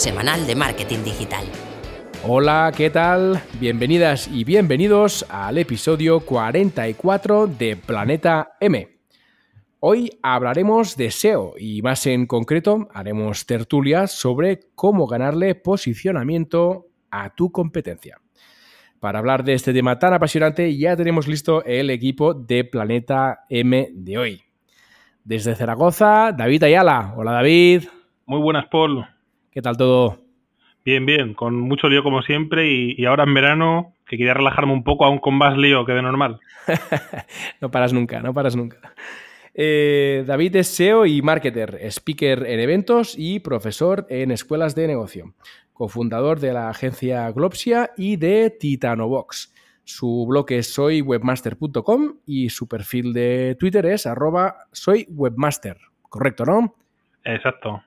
semanal de marketing digital. Hola, ¿qué tal? Bienvenidas y bienvenidos al episodio 44 de Planeta M. Hoy hablaremos de SEO y más en concreto haremos tertulias sobre cómo ganarle posicionamiento a tu competencia. Para hablar de este tema tan apasionante ya tenemos listo el equipo de Planeta M de hoy. Desde Zaragoza, David Ayala. Hola David. Muy buenas, Paul. ¿Qué tal todo? Bien, bien, con mucho lío como siempre y, ahora en verano que quería relajarme un poco aún con más lío que de normal. no paras nunca, no paras nunca. Eh, David es SEO y marketer, speaker en eventos y profesor en escuelas de negocio cofundador de la agencia Glopsia y de Titanobox. Su blog es soywebmaster.com y su perfil de Twitter es arroba soywebmaster. Correcto, ¿no? Exacto.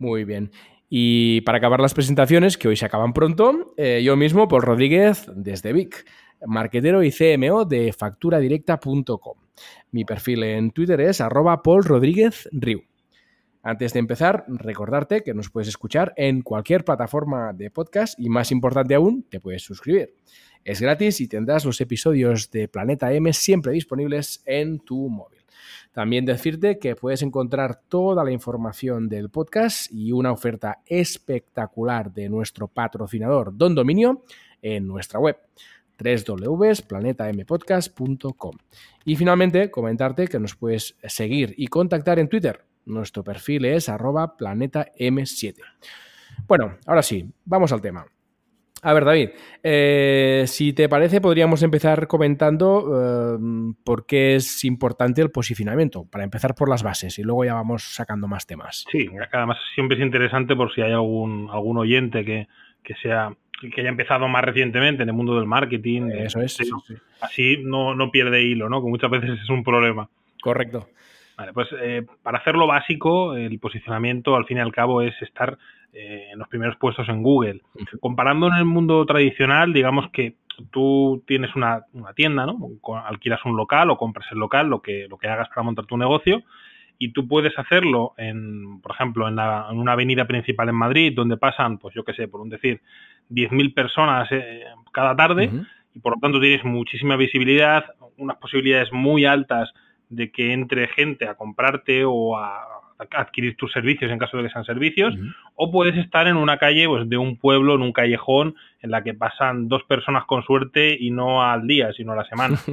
Muy bien. Y para acabar las presentaciones, que hoy se acaban pronto, eh, yo mismo, Paul Rodríguez, desde Vic, marquetero y CMO de facturadirecta.com. Mi perfil en Twitter es arroba Paul Rodríguez Riu. Antes de empezar, recordarte que nos puedes escuchar en cualquier plataforma de podcast y más importante aún, te puedes suscribir. Es gratis y tendrás los episodios de Planeta M siempre disponibles en tu móvil. También decirte que puedes encontrar toda la información del podcast y una oferta espectacular de nuestro patrocinador Don Dominio en nuestra web www.planetampodcast.com. Y finalmente, comentarte que nos puedes seguir y contactar en Twitter nuestro perfil es arroba planeta M7. Bueno, ahora sí, vamos al tema. A ver, David, eh, si te parece, podríamos empezar comentando eh, por qué es importante el posicionamiento, para empezar por las bases y luego ya vamos sacando más temas. Sí, además siempre es interesante por si hay algún, algún oyente que, sea que haya empezado más recientemente en el mundo del marketing. Eso es. Así no, no pierde hilo, ¿no? Que muchas veces es un problema. Correcto. Vale, pues eh, para hacerlo básico, el posicionamiento al fin y al cabo es estar eh, en los primeros puestos en Google. Comparando en el mundo tradicional, digamos que tú tienes una, tienda, ¿no? Alquilas un local o compras el local, lo que, lo que hagas para montar tu negocio, y tú puedes hacerlo en, por ejemplo, en, una avenida principal en Madrid, donde pasan, pues yo qué sé, por un decir, 10.000 personas eh, cada tarde, y por lo tanto tienes muchísima visibilidad, unas posibilidades muy altas de que entre gente a comprarte o a adquirir tus servicios en caso de que sean servicios, o puedes estar en una calle pues, de un pueblo, en un callejón, en la que pasan dos personas con suerte y no al día, sino a la semana.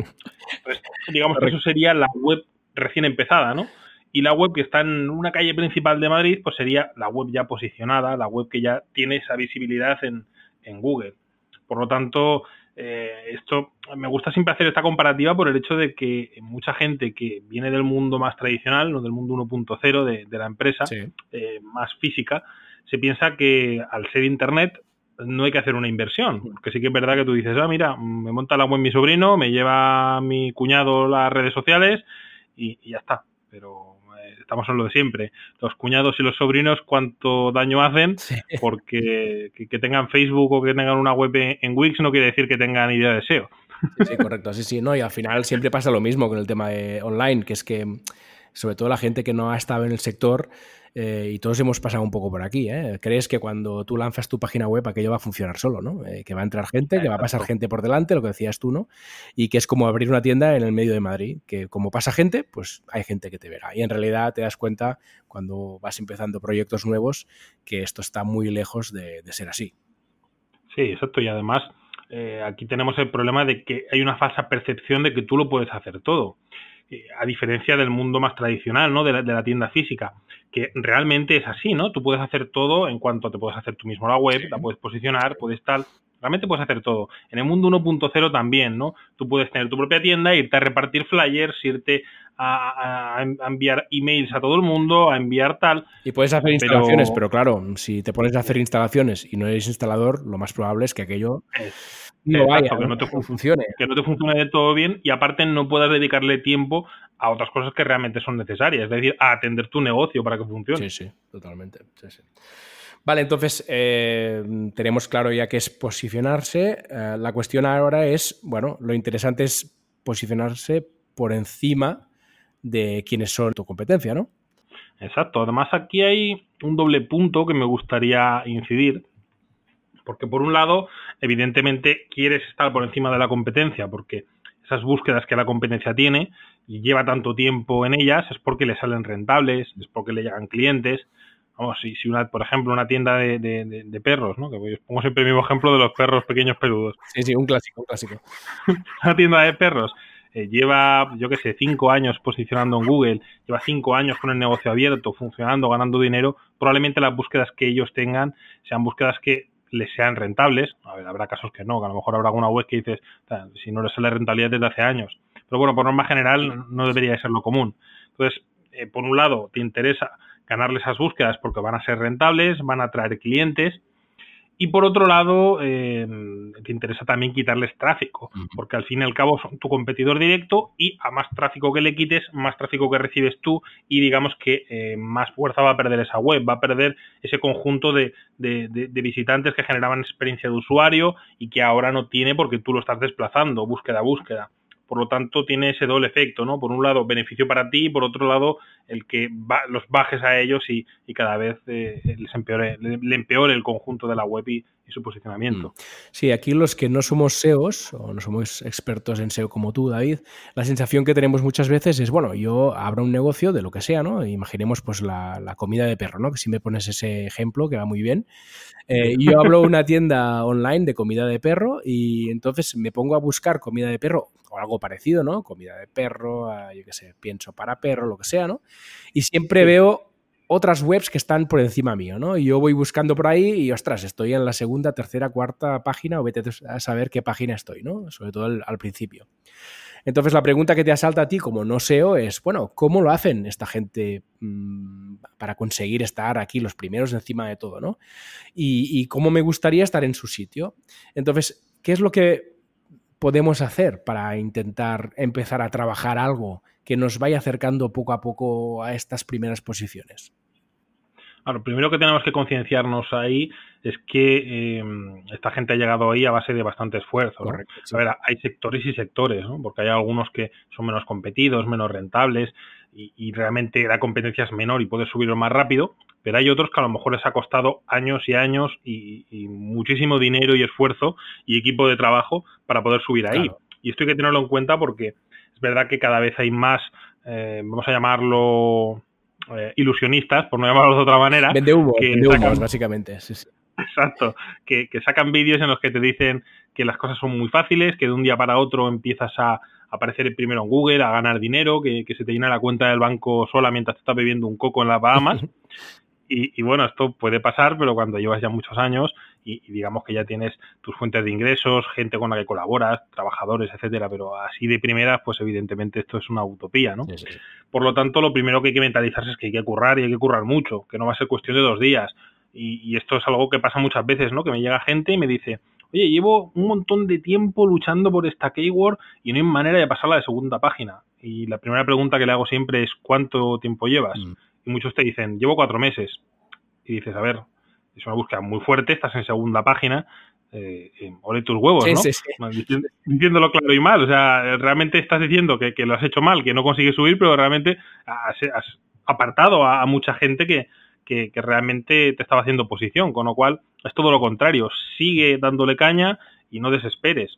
Pues, digamos que eso sería la web recién empezada, ¿no? Y la web que está en una calle principal de Madrid, pues sería la web ya posicionada, la web que ya tiene esa visibilidad en, en Google. Por lo tanto, eh, esto me gusta siempre hacer esta comparativa por el hecho de que mucha gente que viene del mundo más tradicional, no del mundo 1.0 de, de, la empresa, eh, más física, se piensa que al ser internet no hay que hacer una inversión, porque sí que es verdad que tú dices, ah, mira, me monta la web mi sobrino, me lleva mi cuñado las redes sociales y, y ya está. Pero estamos en lo de siempre. Los cuñados y los sobrinos, cuánto daño hacen, porque que, tengan Facebook o que tengan una web en Wix no quiere decir que tengan idea de SEO. Sí, correcto. Sí, sí, no, y al final siempre pasa lo mismo con el tema de online, que es que sobre todo la gente que no ha estado en el sector eh, y todos hemos pasado un poco por aquí. ¿eh? Crees que cuando tú lanzas tu página web aquello va a funcionar solo, ¿no? Eh, que va a entrar gente, que va a pasar gente por delante, lo que decías tú, ¿no? Y que es como abrir una tienda en el medio de Madrid, que como pasa gente, pues hay gente que te verá. Y en realidad te das cuenta cuando vas empezando proyectos nuevos que esto está muy lejos de, ser así. Sí, exacto. Y además aquí tenemos el problema de que hay una falsa percepción de que tú lo puedes hacer todo. Eh, a diferencia del mundo más tradicional, ¿no? De la, tienda física, que realmente es así, ¿no? Tú puedes hacer todo en cuanto te puedes hacer tú mismo la web, la puedes posicionar, puedes tal, realmente puedes hacer todo. En el mundo 1.0 también, ¿no? Tú puedes tener tu propia tienda, irte a repartir flyers, irte a, enviar emails a todo el mundo, a enviar tal. Y puedes hacer instalaciones, pero, claro, si te pones a hacer instalaciones y no eres instalador, lo más probable es que aquello no que no te funcione. Que no te funcione de todo bien y aparte no puedas dedicarle tiempo a otras cosas que realmente son necesarias, es decir, a atender tu negocio para que funcione. Sí, sí, totalmente. Vale, entonces eh, tenemos claro ya que es posicionarse. Eh, la cuestión ahora es, bueno, lo interesante es posicionarse por encima de quiénes son tu competencia, ¿no? Exacto. Además, aquí hay un doble punto que me gustaría incidir. Porque por un lado, evidentemente, quieres estar por encima de la competencia, porque esas búsquedas que la competencia tiene y lleva tanto tiempo en ellas es porque le salen rentables, es porque le llegan clientes. Vamos, si, si una, por ejemplo, una tienda de, perros, ¿no? Que pongo siempre el mismo ejemplo de los perros pequeños peludos. Sí, sí, un clásico, un clásico. una tienda de perros eh, lleva, yo qué sé, cinco años posicionando en Google, lleva cinco años con el negocio abierto, funcionando, ganando dinero, probablemente las búsquedas que ellos tengan sean búsquedas que les sean rentables. A ver, habrá casos que no, que a lo mejor habrá alguna web que dices, si no les sale rentabilidad desde hace años. Pero bueno, por norma general no debería ser lo común. Entonces, eh, por un lado, te interesa ganarle esas búsquedas porque van a ser rentables, van a traer clientes y por otro lado, eh, te interesa también quitarles tráfico, porque al fin y al cabo son tu competidor directo y a más tráfico que le quites, más tráfico que recibes tú y digamos que eh, más fuerza va a perder esa web, va a perder ese conjunto de, de, visitantes que generaban experiencia de usuario y que ahora no tiene porque tú lo estás desplazando, búsqueda a búsqueda. Por lo tanto, tiene ese doble efecto, ¿no? Por un lado, beneficio para ti y por otro lado, el que los bajes a ellos y, cada vez eh, les empeore, le, empeore el conjunto de la web y, su posicionamiento. Mm. Sí, aquí los que no somos SEOs o no somos expertos en SEO como tú, David, la sensación que tenemos muchas veces es, bueno, yo abro un negocio de lo que sea, ¿no? Imaginemos pues la, comida de perro, ¿no? Que si me pones ese ejemplo, que va muy bien. Eh, yo abro una tienda online de comida de perro y entonces me pongo a buscar comida de perro o algo parecido, ¿no? Comida de perro, yo qué sé, pienso para perro, lo que sea, ¿no? Y siempre veo otras webs que están por encima mío, ¿no? Y yo voy buscando por ahí y, ostras, estoy en la segunda, tercera, cuarta página o vete a saber qué página estoy, ¿no? Sobre todo al, principio. Entonces la pregunta que te asalta a ti como no SEO es, bueno, ¿cómo lo hacen esta gente mm, para conseguir estar aquí los primeros encima de todo, ¿no? Y, y cómo me gustaría estar en su sitio. Entonces, ¿qué es lo que podemos hacer para intentar empezar a trabajar algo que nos vaya acercando poco a poco a estas primeras posiciones? Lo primero que tenemos que concienciarnos ahí es que em, esta gente ha llegado ahí a base de bastante esfuerzo. A ver, hay sectores y sectores, ¿no? porque hay algunos que son menos competidos, menos rentables y, realmente la competencia es menor y puedes subirlo más rápido, pero hay otros que a lo mejor les ha costado años y años y, muchísimo dinero y esfuerzo y equipo de trabajo para poder subir ahí. Y esto hay que tenerlo en cuenta porque es verdad que cada vez hay más, eh, vamos a llamarlo eh, ilusionistas, por no llamarlo de otra manera. Vende humo, que vende básicamente. Exacto, que, sacan vídeos en los que te dicen que las cosas son muy fáciles, que de un día para otro empiezas a aparecer primero en Google, a ganar dinero, que, se te llena la cuenta del banco sola mientras te estás bebiendo un coco en las Bahamas. Y, bueno, esto puede pasar, pero cuando llevas ya muchos años y, digamos que ya tienes tus fuentes de ingresos, gente con la que colaboras, trabajadores, etcétera, pero así de primera, pues evidentemente esto es una utopía, ¿no? Por lo tanto, lo primero que hay que mentalizarse es que hay que currar y hay que currar mucho, que no va a ser cuestión de dos días. Y, esto es algo que pasa muchas veces, ¿no? Que me llega gente y me dice, oye, llevo un montón de tiempo luchando por esta keyword y no hay manera de pasarla de segunda página. Y la primera pregunta que le hago siempre es, ¿cuánto tiempo llevas? Mm y muchos te dicen, llevo cuatro meses. Y dices, a ver, es una búsqueda muy fuerte, estás en segunda página, eh, eh ole tus huevos, ¿no? Diciéndolo claro y mal. O sea, realmente estás diciendo que, lo has hecho mal, que no consigues subir, pero realmente has, apartado a, mucha gente que, que, realmente te estaba haciendo posición. Con lo cual, es todo lo contrario. Sigue dándole caña y no desesperes.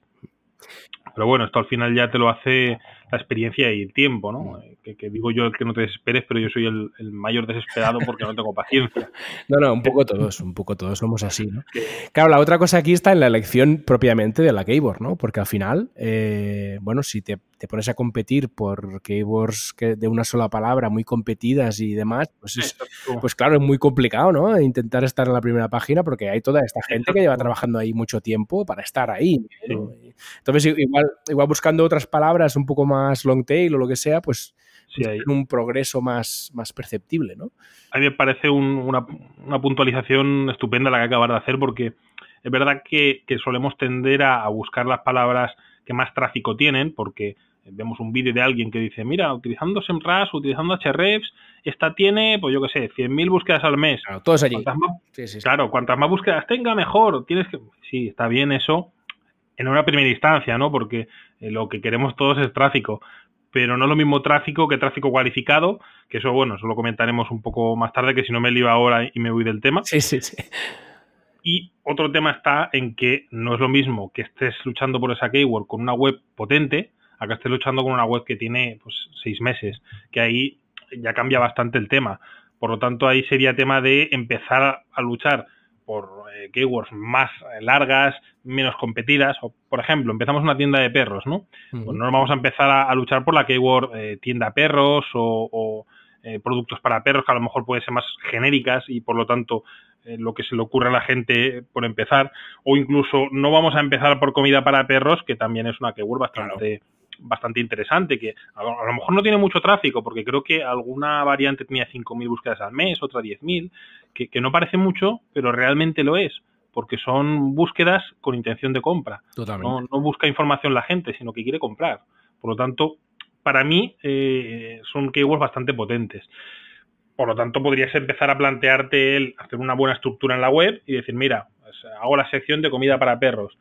Pero bueno, esto al final ya te lo hace la experiencia y el tiempo, ¿no? Mm. Que, digo yo que no te desesperes, pero yo soy el, mayor desesperado porque no tengo paciencia. No, no, un poco todos, un poco todos somos así, ¿no? Claro, la otra cosa aquí está en la elección propiamente de la keyboard, ¿no? Porque al final, eh, bueno, si te, pones a competir por keyboards que de una sola palabra, muy competidas y demás, pues, pues claro, es muy complicado, ¿no? Intentar estar en la primera página porque hay toda esta gente que lleva trabajando ahí mucho tiempo para estar ahí. Entonces, igual, igual buscando otras palabras un poco más long tail o lo que sea, pues sí, hay un progreso más, más perceptible, ¿no? A mí me parece una, puntualización estupenda la que acabas de hacer porque es verdad que, solemos tender a, buscar las palabras que más tráfico tienen porque vemos un vídeo de alguien que dice, mira, utilizando SEMrush, utilizando Hrefs, esta tiene, pues yo qué sé, 100.000 búsquedas al mes. Claro, todos allí. Claro, cuantas más búsquedas tenga, mejor. Tienes que... Sí, está bien eso, en una primera instancia, ¿no? Porque eh, lo que queremos todos es tráfico. pero no es lo mismo tráfico que tráfico cualificado, que eso, bueno, eso lo comentaremos un poco más tarde, que si no me lío ahora y me voy del tema. Sí, sí, sí. Y otro tema está en que no es lo mismo que estés luchando por esa keyword con una web potente, a que estés luchando con una web que tiene pues, seis meses, que ahí ya cambia bastante el tema. Por lo tanto, ahí sería tema de empezar a luchar por eh, keywords más largas, menos competidas. O, por ejemplo, empezamos una tienda de perros, ¿no? Pues no vamos a empezar a, luchar por la keyword eh, tienda perros o, eh, productos para perros, que a lo mejor pueden ser más genéricas y por lo tanto lo que se le ocurre a la gente por empezar. O incluso no vamos a empezar por comida para perros, que también es una keyword bastante bastante interesante, que a lo, mejor no tiene mucho tráfico, porque creo que alguna variante tenía 5.000 búsquedas al mes, otra 10.000, que, que no parece mucho, pero realmente lo es, porque son búsquedas con intención de compra. No, no, busca información la gente, sino que quiere comprar. Por lo tanto, para mí eh, son keywords bastante potentes. Por lo tanto, podrías empezar a plantearte el hacer una buena estructura en la web y decir, mira, pues, hago la sección de comida para perros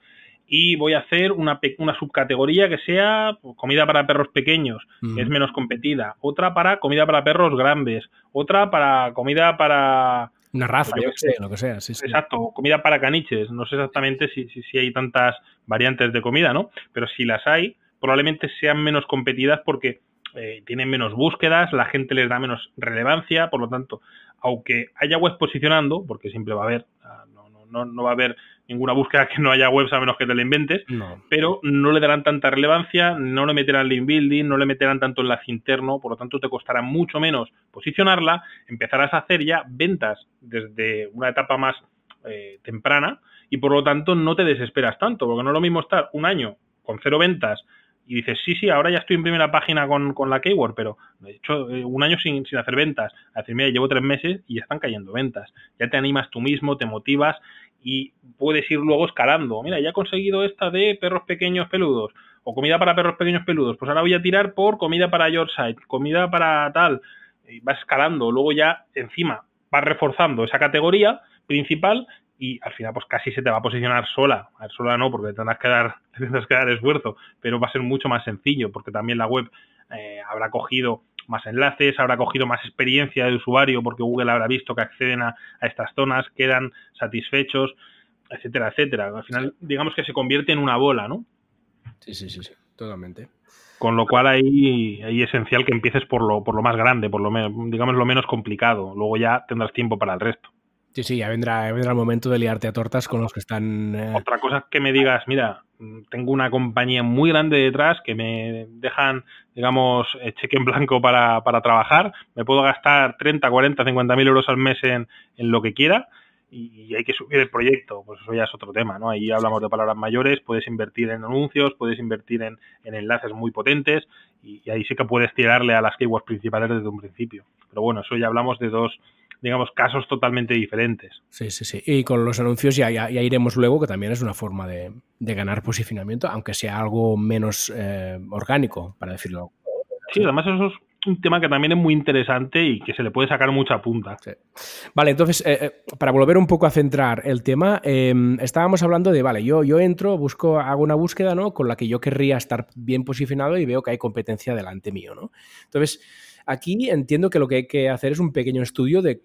y voy a hacer una, una subcategoría que sea pues, comida para perros pequeños, que es menos competida, otra para comida para perros grandes, otra para comida para... Una raza, yo sé, lo que sea, sí, Exacto, comida para caniches. No sé exactamente si, si, hay tantas variantes de comida, ¿no? Pero si las hay, probablemente sean menos competidas porque eh, tienen menos búsquedas, la gente les da menos relevancia, por lo tanto, aunque haya web posicionando, porque siempre va a haber, no, no, no, no va a haber ninguna búsqueda que no haya webs a menos que te la inventes, pero no le darán tanta relevancia, no le meterán link building, no le meterán tanto enlace interno, por lo tanto te costará mucho menos posicionarla, empezarás a hacer ya ventas desde una etapa más eh, temprana y por lo tanto no te desesperas tanto, porque no es lo mismo estar un año con cero ventas y dices, sí, sí, ahora ya estoy en primera página con, con la keyword, pero he hecho eh, un año sin, sin hacer ventas. A decir, mira, llevo tres meses y ya están cayendo ventas. Ya te animas tú mismo, te motivas y puedes ir luego escalando. Mira, ya he conseguido esta de perros pequeños peludos o comida para perros pequeños peludos. Pues ahora voy a tirar por comida para Yorkshire, comida para tal. Y vas escalando. Luego ya encima vas reforzando esa categoría principal y al final pues casi se te va a posicionar sola. A ver, sola no, porque tendrás que dar, tendrás que dar esfuerzo, pero va a ser mucho más sencillo porque también la web eh, habrá cogido más enlaces, habrá cogido más experiencia de usuario porque Google habrá visto que acceden a, estas zonas, quedan satisfechos, etcétera, etcétera. Al final, digamos que se convierte en una bola, ¿no? Sí, sí, sí, sí, totalmente. Con lo cual ahí, ahí es esencial que empieces por lo, por lo más grande, por lo menos, digamos lo menos complicado. Luego ya tendrás tiempo para el resto. Sí, sí, ya vendrá, vendrá el momento de liarte a tortas con los que están. Eh, Otra cosa es que me digas, mira, tengo una compañía muy grande detrás que me dejan, digamos, eh, cheque en blanco para, para trabajar. Me puedo gastar 30, 40, 50 mil euros al mes en, en lo que quiera y hay que subir el proyecto, pues eso ya es otro tema, ¿no? Ahí hablamos de palabras mayores, puedes invertir en anuncios, puedes invertir en, en enlaces muy potentes y, y, ahí sí que puedes tirarle a las keywords principales desde un principio. Pero bueno, eso ya hablamos de dos, digamos, casos totalmente diferentes. Sí, sí, sí. Y con los anuncios ya, ya, iremos luego, que también es una forma de, ganar posicionamiento, aunque sea algo menos eh, orgánico, para decirlo. Sí, además eso es un tema que también es muy interesante y que se le puede sacar mucha punta. Vale, entonces, eh, eh, para volver un poco a centrar el tema, em, estábamos hablando de, vale, yo, yo entro, busco, hago una búsqueda, ¿no? Con la que yo querría estar bien posicionado y veo que hay competencia delante mío, ¿no? Entonces, Aquí entiendo que lo que hay que hacer es un pequeño estudio de,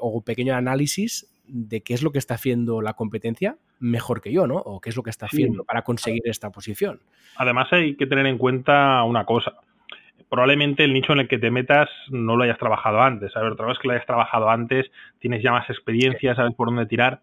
o un pequeño análisis de qué es lo que está haciendo la competencia mejor que yo, ¿no? O qué es lo que está haciendo para conseguir esta posición. Además hay que tener en cuenta una cosa. Probablemente el nicho en el que te metas no lo hayas trabajado antes. A ver, otra vez que lo hayas trabajado antes, tienes ya más experiencia, sabes por dónde tirar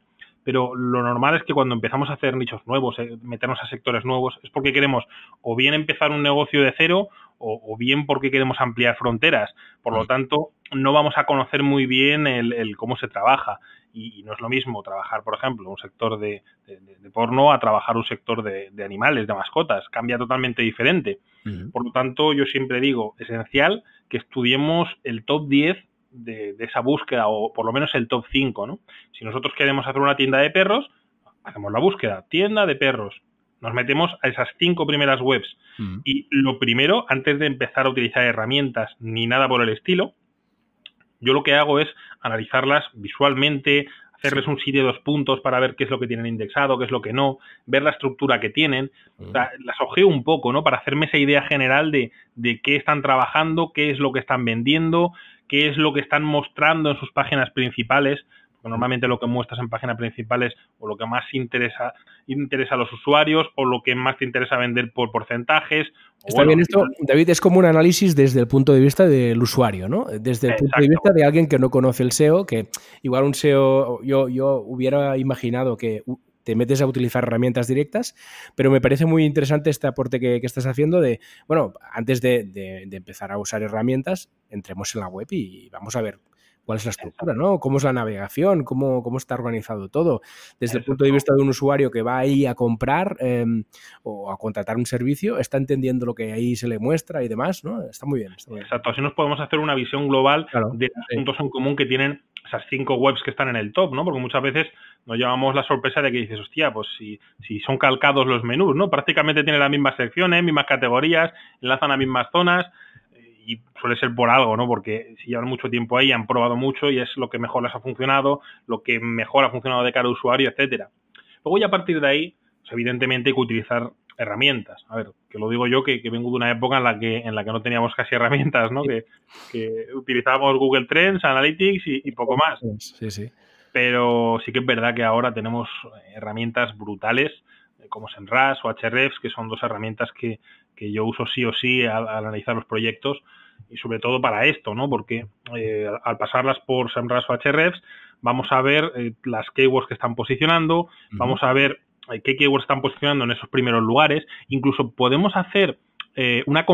pero lo normal es que cuando empezamos a hacer nichos nuevos, eh, meternos a sectores nuevos, es porque queremos o bien empezar un negocio de cero o, bien porque queremos ampliar fronteras. Por lo tanto, no vamos a conocer muy bien el, cómo se trabaja. Y, no es lo mismo trabajar, por ejemplo, un sector de, porno a trabajar un sector de, animales, de mascotas. Cambia totalmente diferente. Por lo tanto, yo siempre digo, esencial que estudiemos el top 10 de, esa búsqueda, o por lo menos el top 5, ¿no? Si nosotros queremos hacer una tienda de perros, hacemos la búsqueda, tienda de perros. Nos metemos a esas cinco primeras webs. Mm. Y lo primero, antes de empezar a utilizar herramientas ni nada por el estilo, yo lo que hago es analizarlas visualmente, hacerles un sitio de dos puntos para ver qué es lo que tienen indexado, qué es lo que no, ver la estructura que tienen. O sea, las ojeo un poco, ¿no? Para hacerme esa idea general de, de qué están trabajando, qué es lo que están vendiendo, qué es lo que están mostrando en sus páginas principales normalmente lo que muestras en páginas principales o lo que más interesa, interesa a los usuarios o lo que más te interesa vender por porcentajes. Está bien esto, David, es como un análisis desde el punto de vista del usuario, ¿no? Desde el punto de vista de alguien que no conoce el SEO, que igual un SEO, yo, yo hubiera imaginado que te metes a utilizar herramientas directas, pero me parece muy interesante este aporte que, estás haciendo de, bueno, antes de, de, empezar a usar herramientas, entremos en la web y vamos a ver cuál es la estructura, ¿no? ¿Cómo es la navegación? ¿Cómo, cómo está organizado todo? Desde el punto de vista de un usuario que va ahí a comprar em, o a contratar un servicio, está entendiendo lo que ahí se le muestra y demás, ¿no? Está muy bien. Exacto, así nos podemos hacer una visión global de los puntos en común que tienen esas cinco webs que están en el top, ¿no? Porque muchas veces nos llevamos la sorpresa de que dices, hostia, pues si, si son calcados los menús, ¿no? Prácticamente tienen las mismas secciones, mismas categorías, enlazan a mismas zonas y suele ser por algo, ¿no? Porque si llevan mucho tiempo ahí, han probado mucho y es lo que mejor les ha funcionado, lo que mejor ha funcionado de cara al usuario, etcétera. Luego ya a partir de ahí, pues evidentemente hay que utilizar herramientas. A ver, que lo digo yo que, vengo de una época en la que en la que no teníamos casi herramientas, ¿no? Que, utilizábamos Google Trends, Analytics y, poco más. Sí, sí. Pero sí que es verdad que ahora tenemos herramientas brutales eh, como SEMrush o Hrefs, que son dos herramientas que, que yo uso sí o sí al, analizar los proyectos y sobre todo para esto, ¿no? Porque eh, al pasarlas por SEMrush o Hrefs vamos a ver eh, las keywords que están posicionando, vamos a ver eh, qué keywords están posicionando en esos primeros lugares, incluso podemos hacer una,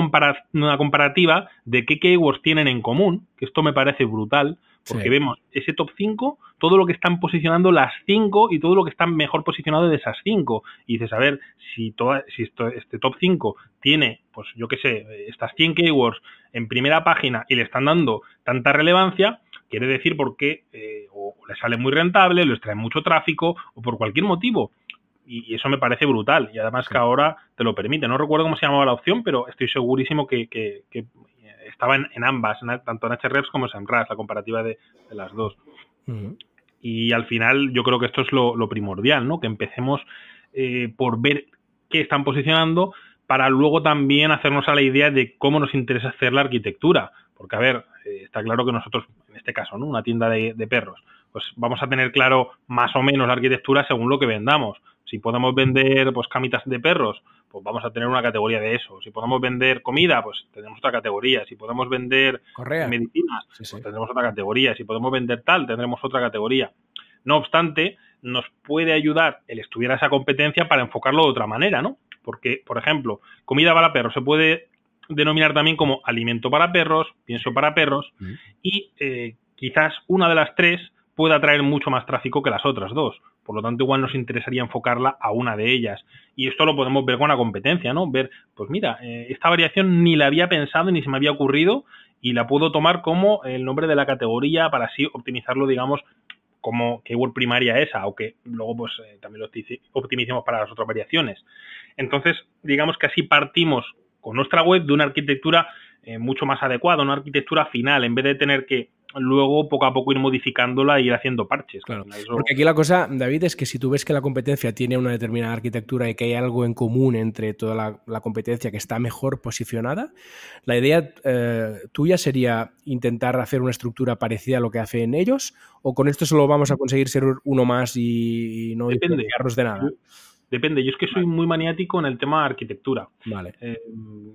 una comparativa de qué keywords tienen en común, que esto me parece brutal, porque vemos ese top 5, todo lo que están posicionando las 5 y todo lo que están mejor posicionado de esas 5. Y dices, a ver, si, toda, si esto, este top 5 tiene, pues yo qué sé, estas 100 keywords en primera página y le están dando tanta relevancia, quiere decir porque eh, o le sale muy rentable, les trae mucho tráfico o por cualquier motivo. Y, eso me parece brutal. Y además que ahora te lo permite. No recuerdo cómo se llamaba la opción, pero estoy segurísimo que, que estaba en, ambas, tanto en Hrefs como en SEMrush, la comparativa de, las dos. Y al final yo creo que esto es lo, primordial, ¿no? Que empecemos eh, por ver qué están posicionando para luego también hacernos a la idea de cómo nos interesa hacer la arquitectura. Porque, a ver, eh, está claro que nosotros, en este caso, ¿no? Una tienda de, de perros, pues vamos a tener claro más o menos la arquitectura según lo que vendamos. Si podemos vender pues camitas de perros, pues vamos a tener una categoría de eso. Si podemos vender comida, pues tenemos otra categoría. Si podemos vender medicinas, pues tendremos otra categoría. Si podemos vender tal, tendremos otra categoría. No obstante, nos puede ayudar el estudiar esa competencia para enfocarlo de otra manera, ¿no? Porque, por ejemplo, comida para perros se puede denominar también como alimento para perros, pienso para perros, y eh, quizás una de las tres pueda traer mucho más tráfico que las otras dos. Por lo tanto, igual nos interesaría enfocarla a una de ellas. Y esto lo podemos ver con la competencia, ¿no? Ver, pues mira, eh, esta variación ni la había pensado ni se me había ocurrido y la puedo tomar como el nombre de la categoría para así optimizarlo, digamos, como keyword primaria esa, aunque luego pues eh, también lo optimicemos para las otras variaciones. Entonces, digamos que así partimos con nuestra web de una arquitectura eh, mucho más adecuada, una arquitectura final, en vez de tener que luego poco a poco ir modificándola e ir haciendo parches. Porque aquí la cosa, David, es que si tú ves que la competencia tiene una determinada arquitectura y que hay algo en común entre toda la, competencia que está mejor posicionada, la idea eh, tuya sería intentar hacer una estructura parecida a lo que hacen ellos, o con esto solo vamos a conseguir ser uno más y, no Depende. de nada. Depende, yo es que soy muy maniático en el tema de arquitectura. Vale. Eh,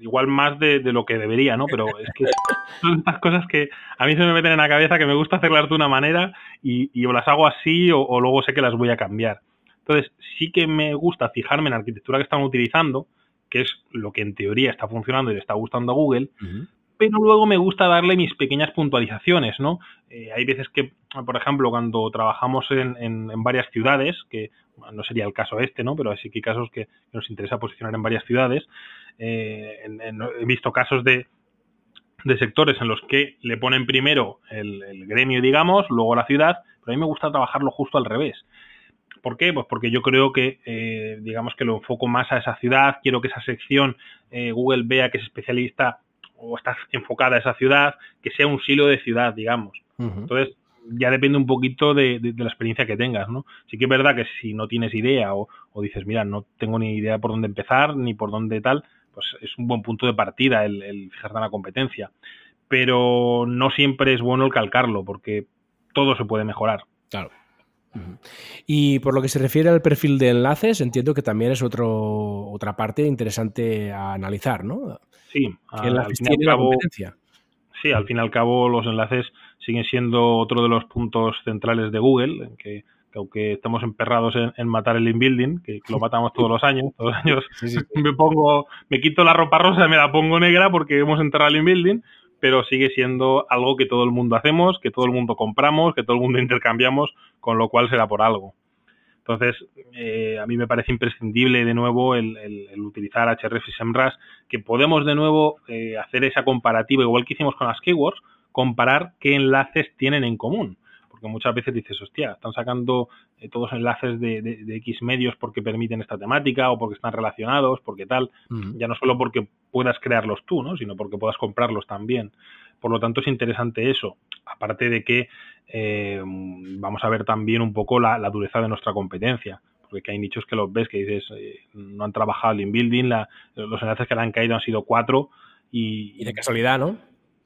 igual más de, lo que debería, ¿no? Pero es que son estas cosas que a mí se me meten en la cabeza que me gusta hacerlas de una manera y, o las hago así o, luego sé que las voy a cambiar. Entonces, sí que me gusta fijarme en la arquitectura que están utilizando, que es lo que en teoría está funcionando y le está gustando a Google, pero luego me gusta darle mis pequeñas puntualizaciones, ¿no? Eh, hay veces que, por ejemplo, cuando trabajamos en, en, varias ciudades, que no sería el caso este, ¿no? Pero sí que hay casos que nos interesa posicionar en varias ciudades. Eh, he visto casos de, de, sectores en los que le ponen primero el, gremio, digamos, luego la ciudad, pero a mí me gusta trabajarlo justo al revés. ¿Por qué? Pues porque yo creo que, eh, digamos que lo enfoco más a esa ciudad, quiero que esa sección eh, Google vea que es especialista o está enfocada a esa ciudad, que sea un silo de ciudad, digamos. Entonces, ya depende un poquito de, la experiencia que tengas, ¿no? Sí que es verdad que si no tienes idea o, dices, mira, no tengo ni idea por dónde empezar ni por dónde tal, pues es un buen punto de partida el, el fijarte en la competencia. Pero no siempre es bueno el calcarlo, porque todo se puede mejorar. Claro. Y por lo que se refiere al perfil de enlaces, entiendo que también es otro, otra parte interesante a analizar, ¿no? Sí, al, fin y al cabo, Sí, al fin y al cabo los enlaces siguen siendo otro de los puntos centrales de Google, que, aunque estamos emperrados en, matar el inbuilding, que, que, lo matamos todos los años, todos los años me pongo, me quito la ropa rosa y me la pongo negra porque hemos enterrado el inbuilding, pero sigue siendo algo que todo el mundo hacemos, que todo el mundo compramos, que todo el mundo intercambiamos, con lo cual será por algo. Entonces, eh, a mí me parece imprescindible de nuevo el, utilizar href y SEMrush, que podemos de nuevo eh, hacer esa comparativa, igual que hicimos con las keywords, comparar qué enlaces tienen en común porque muchas veces dices, hostia, están sacando eh, todos enlaces de, X medios porque permiten esta temática o porque están relacionados, porque tal, ya no solo porque puedas crearlos tú, ¿no? sino porque puedas comprarlos también. Por lo tanto, es interesante eso. Aparte de que eh, vamos a ver también un poco la, dureza de nuestra competencia porque hay nichos que los ves que dices, eh, no han trabajado el inbuilding, la, los enlaces que le han caído han sido cuatro y... Y de casualidad, ¿no?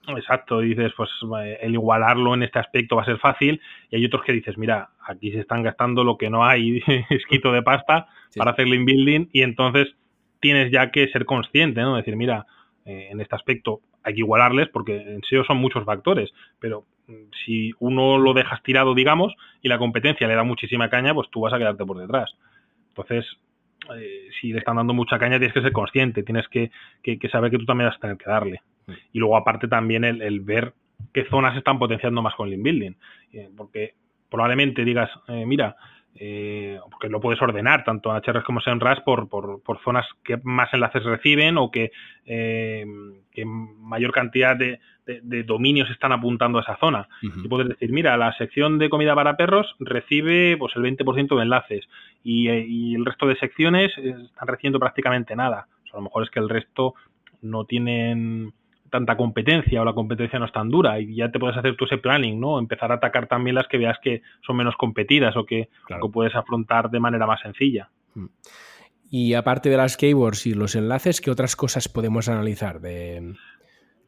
Exacto, dices, pues eh, el igualarlo en este aspecto va a ser fácil y hay otros que dices, mira, aquí se están gastando lo que no hay escrito de pasta para hacer el inbuilding y entonces tienes ya que ser consciente, ¿no? Decir, mira, eh, en este aspecto hay que igualarles porque en SEO son muchos factores, pero mm, si uno lo dejas tirado, digamos, y la competencia le da muchísima caña, pues tú vas a quedarte por detrás. Entonces, eh, si le están dando mucha caña, tienes que ser consciente, tienes que, que saber que tú también vas a tener que darle. Y luego aparte también el, ver qué zonas están potenciando más con el inbuilding. Eh, porque probablemente digas, eh, mira, eh, porque lo puedes ordenar tanto en HRs como en RAS por, por, por, zonas que más enlaces reciben o que, mayor cantidad de, dominios están apuntando a esa zona. Y puedes decir, mira, la sección de comida para perros recibe pues el 20% de enlaces y, y, el resto de secciones están recibiendo prácticamente nada. O sea, a lo mejor es que el resto no tienen tanta competencia o la competencia no es tan dura y ya te puedes hacer tu ese planning, ¿no? Empezar a atacar también las que veas que son menos competidas o que, puedes afrontar de manera más sencilla. Y aparte de las keywords y los enlaces, ¿qué otras cosas podemos analizar? De,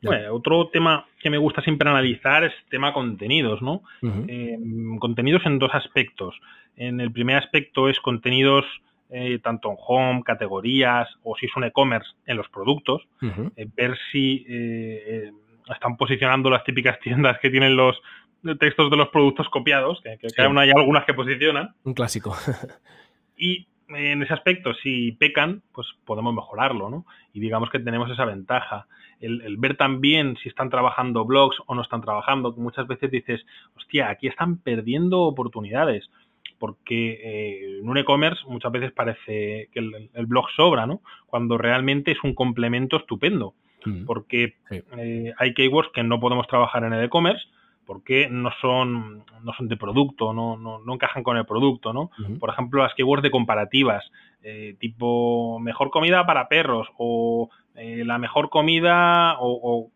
Bueno, otro tema que me gusta siempre analizar es tema contenidos, ¿no? Eh, contenidos en dos aspectos. En el primer aspecto es contenidos eh, tanto en home, categorías o si es un e-commerce en los productos, eh, ver si eh, están posicionando las típicas tiendas que tienen los textos de los productos copiados, que, hay algunas que posicionan. Un clásico. y en ese aspecto, si pecan, pues podemos mejorarlo, ¿no? Y digamos que tenemos esa ventaja. El, el, ver también si están trabajando blogs o no están trabajando, muchas veces dices, hostia, aquí están perdiendo oportunidades porque eh, en un e-commerce muchas veces parece que el, blog sobra, ¿no? Cuando realmente es un complemento estupendo, mm. porque eh, hay keywords que no podemos trabajar en el e-commerce porque no son, no son de producto, no, no, no encajan con el producto, ¿no? Por ejemplo, las keywords de comparativas, eh, tipo mejor comida para perros o la mejor comida o,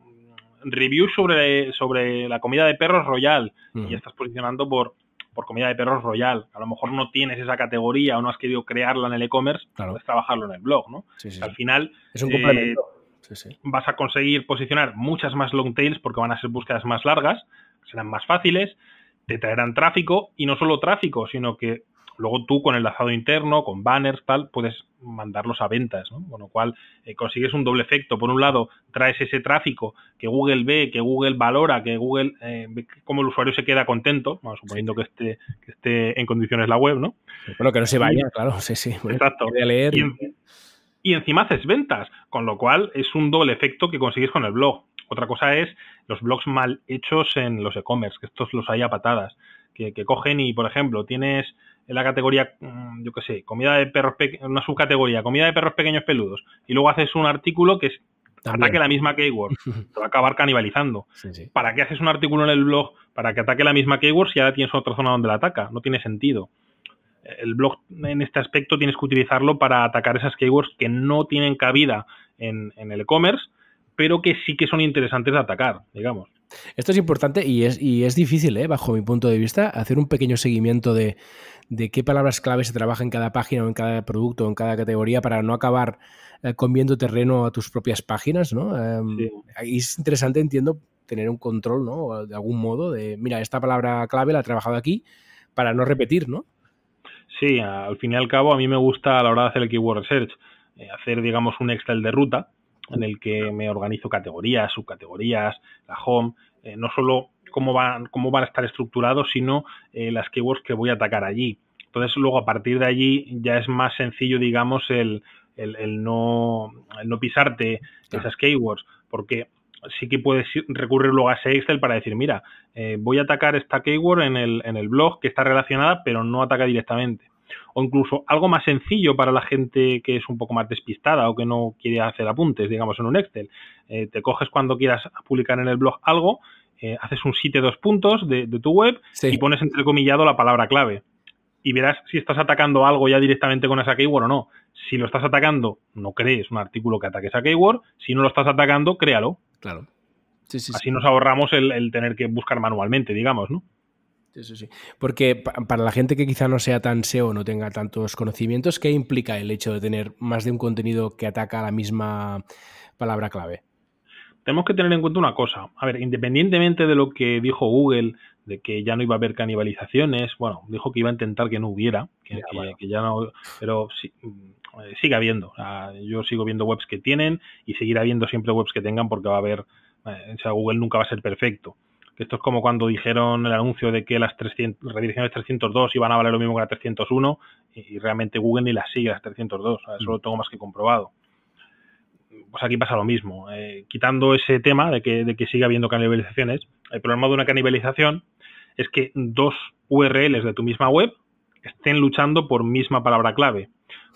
review sobre, sobre la comida de perros royal y estás posicionando por por comida de perros royal. A lo mejor no tienes esa categoría o no has querido crearla en el e-commerce, puedes trabajarlo en el blog, ¿no? Al final es un complemento. Eh, vas a conseguir posicionar muchas más long tails porque van a ser búsquedas más largas, serán más fáciles, te traerán tráfico y no solo tráfico, sino que Luego tú con el enlazado interno, con banners, tal, puedes mandarlos a ventas, ¿no? Con lo cual eh, consigues un doble efecto. Por un lado, traes ese tráfico que Google ve, que Google valora, que Google eh, ve cómo el usuario se queda contento, suponiendo que esté, que esté en condiciones la web, ¿no? Bueno, que no se vaya, claro, sí, sí. Exacto. Leer. Y, encima haces ventas, con lo cual es un doble efecto que consigues con el blog. Otra cosa es los blogs mal hechos en los e-commerce, que estos los hay a patadas, que, que cogen y, por ejemplo, tienes en la categoría, mm, yo qué sé, comida de perros, una subcategoría, comida de perros pequeños peludos, y luego haces un artículo que es ataque la misma keyword, te va a acabar canibalizando. ¿Para qué haces un artículo en el blog para que ataque la misma keyword si ahora tienes otra zona donde la ataca? No tiene sentido. El blog en este aspecto tienes que utilizarlo para atacar esas keywords que no tienen cabida en, en el e-commerce, pero que sí que son interesantes de atacar, digamos. Esto es importante y es, y es difícil, ¿eh? bajo mi punto de vista, hacer un pequeño seguimiento de, de qué palabras clave se trabaja en cada página o en cada producto o en cada categoría para no acabar eh, comiendo terreno a tus propias páginas, ¿no? Eh, Es interesante, entiendo, tener un control, ¿no? De algún modo de, mira, esta palabra clave la he trabajado aquí para no repetir, ¿no? Sí, al fin y al cabo a mí me gusta a la hora de hacer el keyword research eh, hacer, digamos, un Excel de ruta en el que me organizo categorías, subcategorías, la home, eh, no solo cómo van, cómo van a estar estructurados, sino eh, las keywords que voy a atacar allí. Entonces, luego a partir de allí ya es más sencillo, digamos, el, el, no, el no pisarte esas keywords, porque sí que puedes recurrir luego a ese Excel para decir, mira, voy a atacar esta keyword en el, en el blog que está relacionada, pero no ataca directamente o incluso algo más sencillo para la gente que es un poco más despistada o que no quiere hacer apuntes, digamos, en un Excel. Eh, te coges cuando quieras publicar en el blog algo, eh, haces un sitio dos puntos de, tu web y pones entrecomillado la palabra clave. Y verás si estás atacando algo ya directamente con esa keyword o no. Si lo estás atacando, no crees un artículo que ataque esa keyword. Si no lo estás atacando, créalo. Claro. Así nos ahorramos el, el tener que buscar manualmente, digamos, ¿no? Sí, sí, Porque para la gente que quizá no sea tan SEO, no tenga tantos conocimientos, ¿qué implica el hecho de tener más de un contenido que ataca a la misma palabra clave? Tenemos que tener en cuenta una cosa. A ver, independientemente de lo que dijo Google, de que ya no iba a haber canibalizaciones, bueno, dijo que iba a intentar que no hubiera, que ya, no, pero sí, mm, sigue habiendo. yo sigo viendo webs que tienen y seguirá habiendo siempre webs que tengan porque va a haber, eh, o sea, Google nunca va a ser perfecto esto es como cuando dijeron el anuncio de que las 300, redirecciones 302 iban a valer lo mismo que la 301 y, realmente Google ni las sigue las 302, eso lo tengo más que comprobado. Pues aquí pasa lo mismo. Eh, quitando ese tema de que, de que siga habiendo canibalizaciones, el problema de una canibalización es que dos URLs de tu misma web estén luchando por misma palabra clave.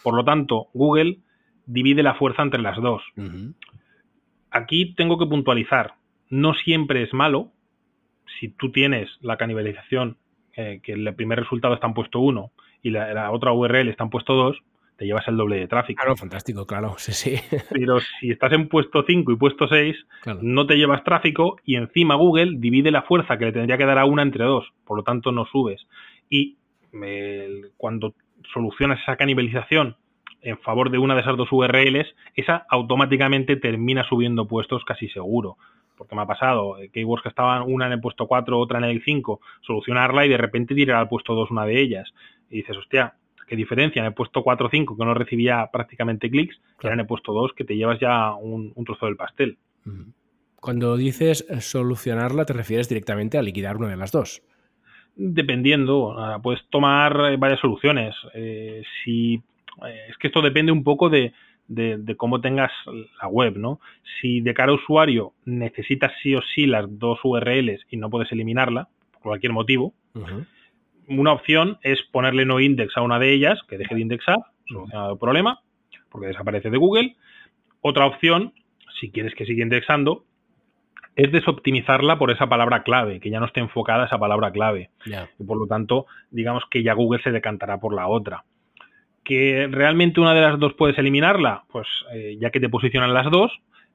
Por lo tanto, Google divide la fuerza entre las dos. Aquí tengo que puntualizar. No siempre es malo si tú tienes la canibalización, eh, que el primer resultado está en puesto 1 y la, otra URL está en puesto 2, te llevas el doble de tráfico. Claro, fantástico, claro, sí, sí. Pero si estás en puesto 5 y puesto 6, no te llevas tráfico y encima Google divide la fuerza que le tendría que dar a una entre dos, por lo tanto no subes. Y cuando solucionas esa canibalización en favor de una de esas dos URLs, esa automáticamente termina subiendo puestos casi seguro porque me ha pasado, eh, keywords que estaban una en el puesto 4, otra en el 5, solucionarla y de repente tirar al puesto 2 una de ellas. Y dices, hostia, diferencia en el puesto 4 o 5 que no recibía prácticamente clics, era en el puesto 2 que te llevas ya un, trozo del pastel. Cuando dices eh, solucionarla, te refieres directamente a liquidar una de las dos. Dependiendo, ah, puedes tomar eh, varias soluciones. si es que esto depende un poco de, de, cómo tengas la web, ¿no? Si de cara a usuario necesitas sí o sí las dos URLs y no puedes eliminarla, por cualquier motivo, una opción es ponerle no index a una de ellas, que deje de indexar, solucionado el problema, porque desaparece de Google. Otra opción, si quieres que siga indexando, es desoptimizarla por esa palabra clave, que ya no esté enfocada esa palabra clave. Y por lo tanto, digamos que ya Google se decantará por la otra que realmente una de las dos puedes eliminarla, pues eh, ya que te posicionan las dos,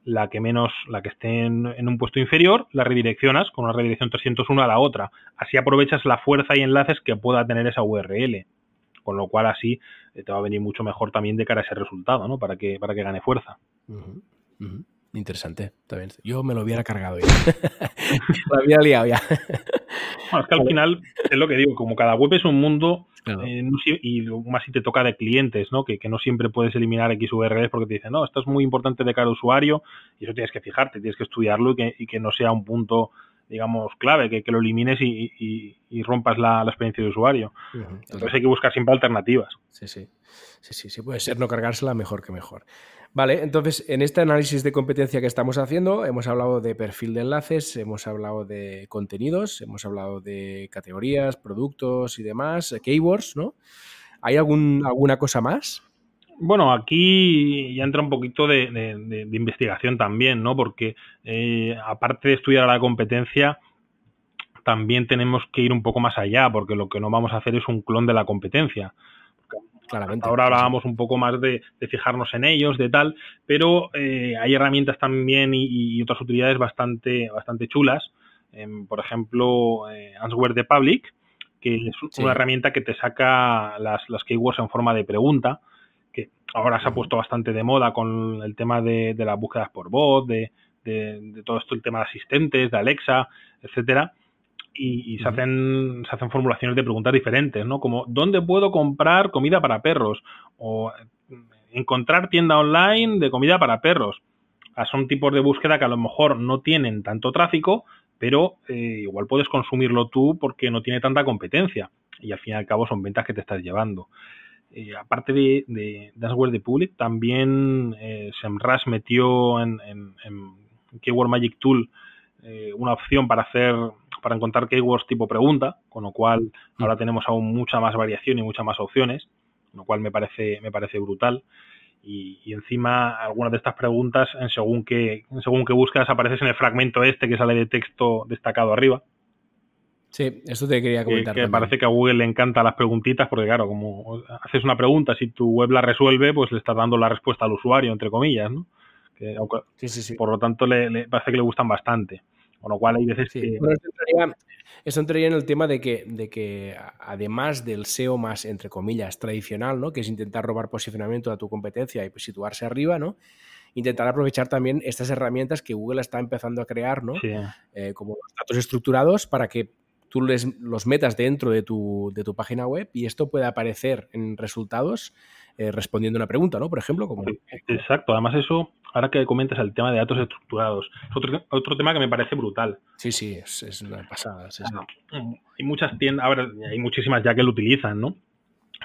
la que menos, la que esté en, un puesto inferior, la redireccionas con una redirección 301 a la otra. Así aprovechas la fuerza y enlaces que pueda tener esa URL. Con lo cual así eh, te va a venir mucho mejor también de cara a ese resultado, ¿no? Para que, para que gane fuerza. Interesante, también. Yo me lo hubiera cargado ya. lo había liado ya. Bueno, es que al final es lo que digo, como cada web es un mundo eh, y más si te toca de clientes, ¿no? Que, no siempre puedes eliminar X URLs porque te dicen, no, esto es muy importante de cara al usuario y eso tienes que fijarte, tienes que estudiarlo y que, no sea un punto digamos, clave, que, lo elimines y, rompas la, experiencia de usuario. Entonces hay que buscar siempre alternativas. Sí, sí. Sí, sí, sí, puede ser no cargársela mejor que mejor. Vale, entonces en este análisis de competencia que estamos haciendo hemos hablado de perfil de enlaces, hemos hablado de contenidos, hemos hablado de categorías, productos y demás, keywords, ¿no? ¿Hay algún, alguna cosa más? Bueno, aquí ya entra un poquito de, investigación también, ¿no? Porque eh, aparte de estudiar la competencia, también tenemos que ir un poco más allá, porque lo que no vamos a hacer es un clon de la competencia. Ahora hablábamos un poco más de, fijarnos en ellos, de tal, pero eh, hay herramientas también y, otras utilidades bastante, bastante chulas por ejemplo, eh, Answer the Public, que es una herramienta que te saca las, las keywords en forma de pregunta, que ahora se ha puesto bastante de moda con el tema de, las búsquedas por voz, de, todo esto, el tema de asistentes, de Alexa, etcétera. Y, se, hacen, se hacen formulaciones de preguntas diferentes, ¿no? Como, ¿dónde puedo comprar comida para perros? O encontrar tienda online de comida para perros. son tipos de búsqueda que a lo mejor no tienen tanto tráfico, pero eh, igual puedes consumirlo tú porque no tiene tanta competencia y al fin y al cabo son ventas que te estás llevando. Eh, aparte de, de Danceware Public, también eh, SEMrush metió en, Keyword Magic Tool eh, una opción para hacer para encontrar keywords tipo pregunta, con lo cual mm. ahora tenemos aún mucha más variación y muchas más opciones, lo cual me parece, me parece brutal y, encima algunas de estas preguntas, en según que según que buscas, apareces en el fragmento este que sale de texto destacado arriba. Sí, eso te quería comentar. Que, parece que a Google le encantan las preguntitas, porque claro, como haces una pregunta, si tu web la resuelve, pues le estás dando la respuesta al usuario, entre comillas, ¿no? sí, sí, sí. Por lo tanto, le, parece que le gustan bastante. Con lo cual hay veces que... Esto entraría en el tema de que, de que, además del SEO más, entre comillas, tradicional, ¿no? que es intentar robar posicionamiento a tu competencia y pues, situarse arriba, ¿no? intentar aprovechar también estas herramientas que Google está empezando a crear, ¿no? Eh, como los datos estructurados para que tú les, los metas dentro de tu, de tu página web y esto pueda aparecer en resultados eh, respondiendo una pregunta, ¿no? Por ejemplo, como... Exacto, además eso, ahora que comentas el tema de datos estructurados, es otro, otro tema que me parece brutal. Sí, sí, es, una pasada. Hay muchas tiendas, ahora hay muchísimas ya que lo utilizan, ¿no?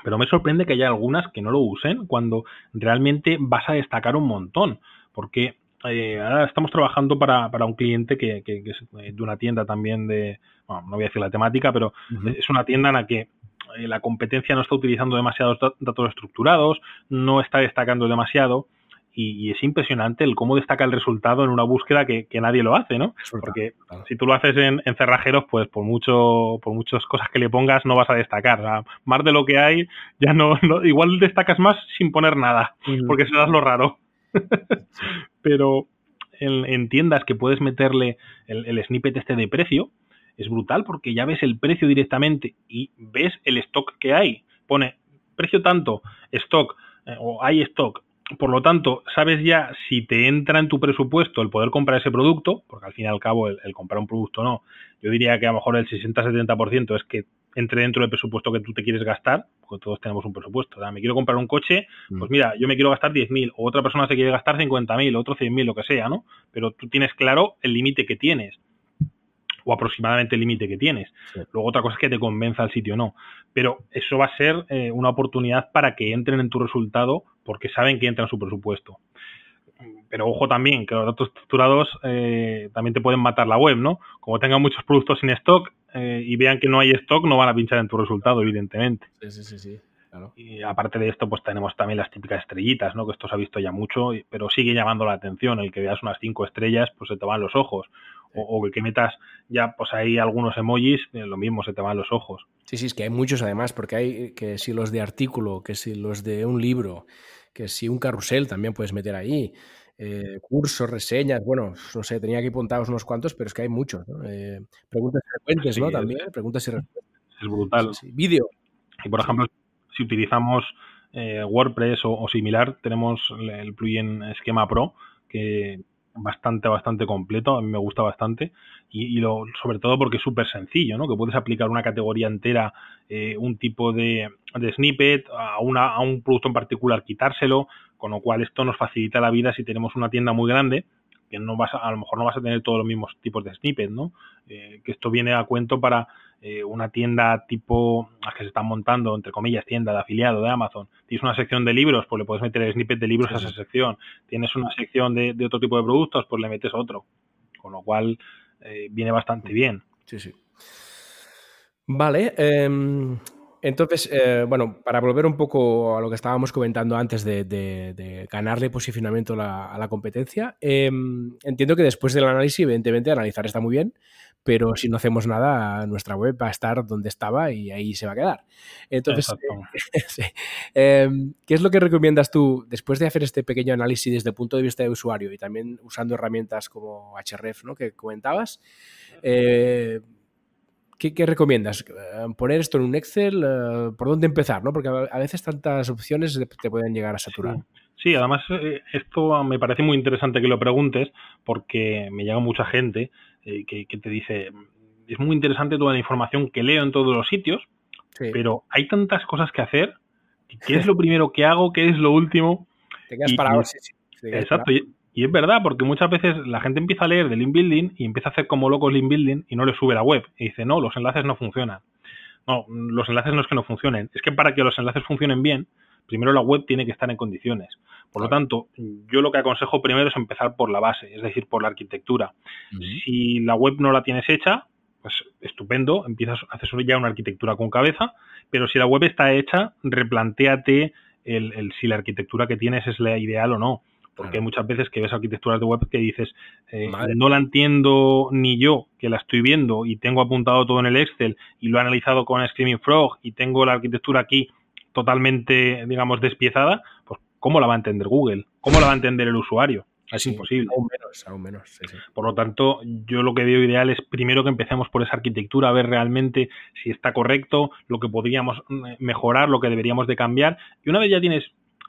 Pero me sorprende que haya algunas que no lo usen cuando realmente vas a destacar un montón, porque eh, ahora estamos trabajando para, para un cliente que, es de una tienda también de, bueno, no voy a decir la temática, pero es una tienda en la que eh, la competencia no está utilizando demasiados datos estructurados, no está destacando demasiado. Y, es impresionante el cómo destaca el resultado en una búsqueda que, nadie lo hace, ¿no? Porque si tú lo haces en, cerrajeros, pues por mucho, por muchas cosas que le pongas no vas a destacar. más de lo que hay, ya no, igual destacas más sin poner nada, porque serás lo raro. Pero en, tiendas que puedes meterle el, el snippet este de precio, es brutal porque ya ves el precio directamente y ves el stock que hay. Pone precio tanto, stock eh, o hay stock. Por lo tanto, sabes ya si te entra en tu presupuesto el poder comprar ese producto, porque al fin y al cabo el, comprar un producto no. Yo diría que a lo mejor el 60-70% es que entre dentro del presupuesto que tú te quieres gastar, porque todos tenemos un presupuesto. Me quiero comprar un coche, mm. pues mira, yo me quiero gastar 10.000, o otra persona se quiere gastar 50.000, otro 100.000, lo que sea, ¿no? Pero tú tienes claro el límite que tienes o aproximadamente el límite que tienes. Luego otra cosa es que te convenza el sitio o no. Pero eso va a ser eh, una oportunidad para que entren en tu resultado porque saben que entra en su presupuesto. Pero ojo también, que los datos estructurados eh, también te pueden matar la web, ¿no? Como tengan muchos productos sin stock eh, y vean que no hay stock, no van a pinchar en tu resultado, evidentemente. Sí, sí, sí, sí. Y aparte de esto, pues tenemos también las típicas estrellitas, ¿no? Que esto se ha visto ya mucho, pero sigue llamando la atención. El que veas unas cinco estrellas, pues se te van los ojos o, el que metas ya pues ahí algunos emojis, eh, lo mismo, se te van los ojos. Sí, sí, es que hay muchos además, porque hay que si los de artículo, que si los de un libro, que si un carrusel también puedes meter ahí. Eh, cursos, reseñas, bueno, no sé, tenía que apuntaros unos cuantos, pero es que hay muchos. Eh, preguntas frecuentes, ¿no? También, preguntas y respuestas. Es brutal. Vídeo. Y por ejemplo, si utilizamos WordPress o, similar, tenemos el plugin Esquema Pro, que bastante, bastante completo, a mí me gusta bastante, y, lo, sobre todo porque es súper sencillo, ¿no? Que puedes aplicar una categoría entera, eh, un tipo de, de snippet, a, una, a un producto en particular quitárselo, con lo cual esto nos facilita la vida si tenemos una tienda muy grande, que no vas a, a lo mejor no vas a tener todos los mismos tipos de snippets, ¿no? Eh, que esto viene a cuento para eh, una tienda tipo, las que se están montando, entre comillas, tienda de afiliado de Amazon, tienes una sección de libros, pues le puedes meter el snippet de libros a esa sección. Tienes una sección de, otro tipo de productos, pues le metes otro. Con lo cual eh, viene bastante bien. Sí, sí. Vale. Em, entonces, eh, bueno, para volver un poco a lo que estábamos comentando antes de, ganarle posicionamiento a la competencia, em, entiendo que después del análisis, evidentemente, analizar está muy bien, pero si no hacemos nada, nuestra web va a estar donde estaba y ahí se va a quedar. Entonces, em, ¿qué es lo que recomiendas tú después de hacer este pequeño análisis desde el punto de vista de usuario y también usando herramientas como Href, ¿no? que comentabas? Eh, ¿Qué, recomiendas? Eh, ¿Poner esto en un Excel? Eh, ¿Por dónde empezar? ¿no? Porque a veces tantas opciones te pueden llegar a saturar. Sí, además esto me parece muy interesante que lo preguntes porque me llega mucha gente que, te dice, es muy interesante toda la información que leo en todos los sitios, pero hay tantas cosas que hacer, ¿qué es lo primero que hago? ¿Qué es lo último? Te quedas parado, exacto, y, es verdad, porque muchas veces la gente empieza a leer de link building y empieza a hacer como locos link building y no le sube la web. Y dice, no, los enlaces no funcionan. No, los enlaces no es que no funcionen, es que para que los enlaces funcionen bien, primero la web tiene que estar en condiciones. Por lo tanto, yo lo que aconsejo primero es empezar por la base, es decir, por la arquitectura. Si la web no la tienes hecha, pues estupendo, empiezas, hacer ya una arquitectura con cabeza, pero si la web está hecha, replantéate el, si la arquitectura que tienes es la ideal o no. Porque hay muchas veces que ves arquitecturas de web que dices, eh, no la entiendo ni yo, que la estoy viendo y tengo apuntado todo en el Excel y lo he analizado con Screaming Frog y tengo la arquitectura aquí totalmente, digamos, despiezada, pues ¿cómo la va a entender Google? ¿Cómo la va a entender el usuario? Es imposible. Aún menos, aún menos. Por lo tanto, yo lo que veo ideal es primero que empecemos por esa arquitectura, a ver realmente si está correcto, lo que podríamos mm, mejorar, lo que deberíamos de cambiar. Y una vez ya tienes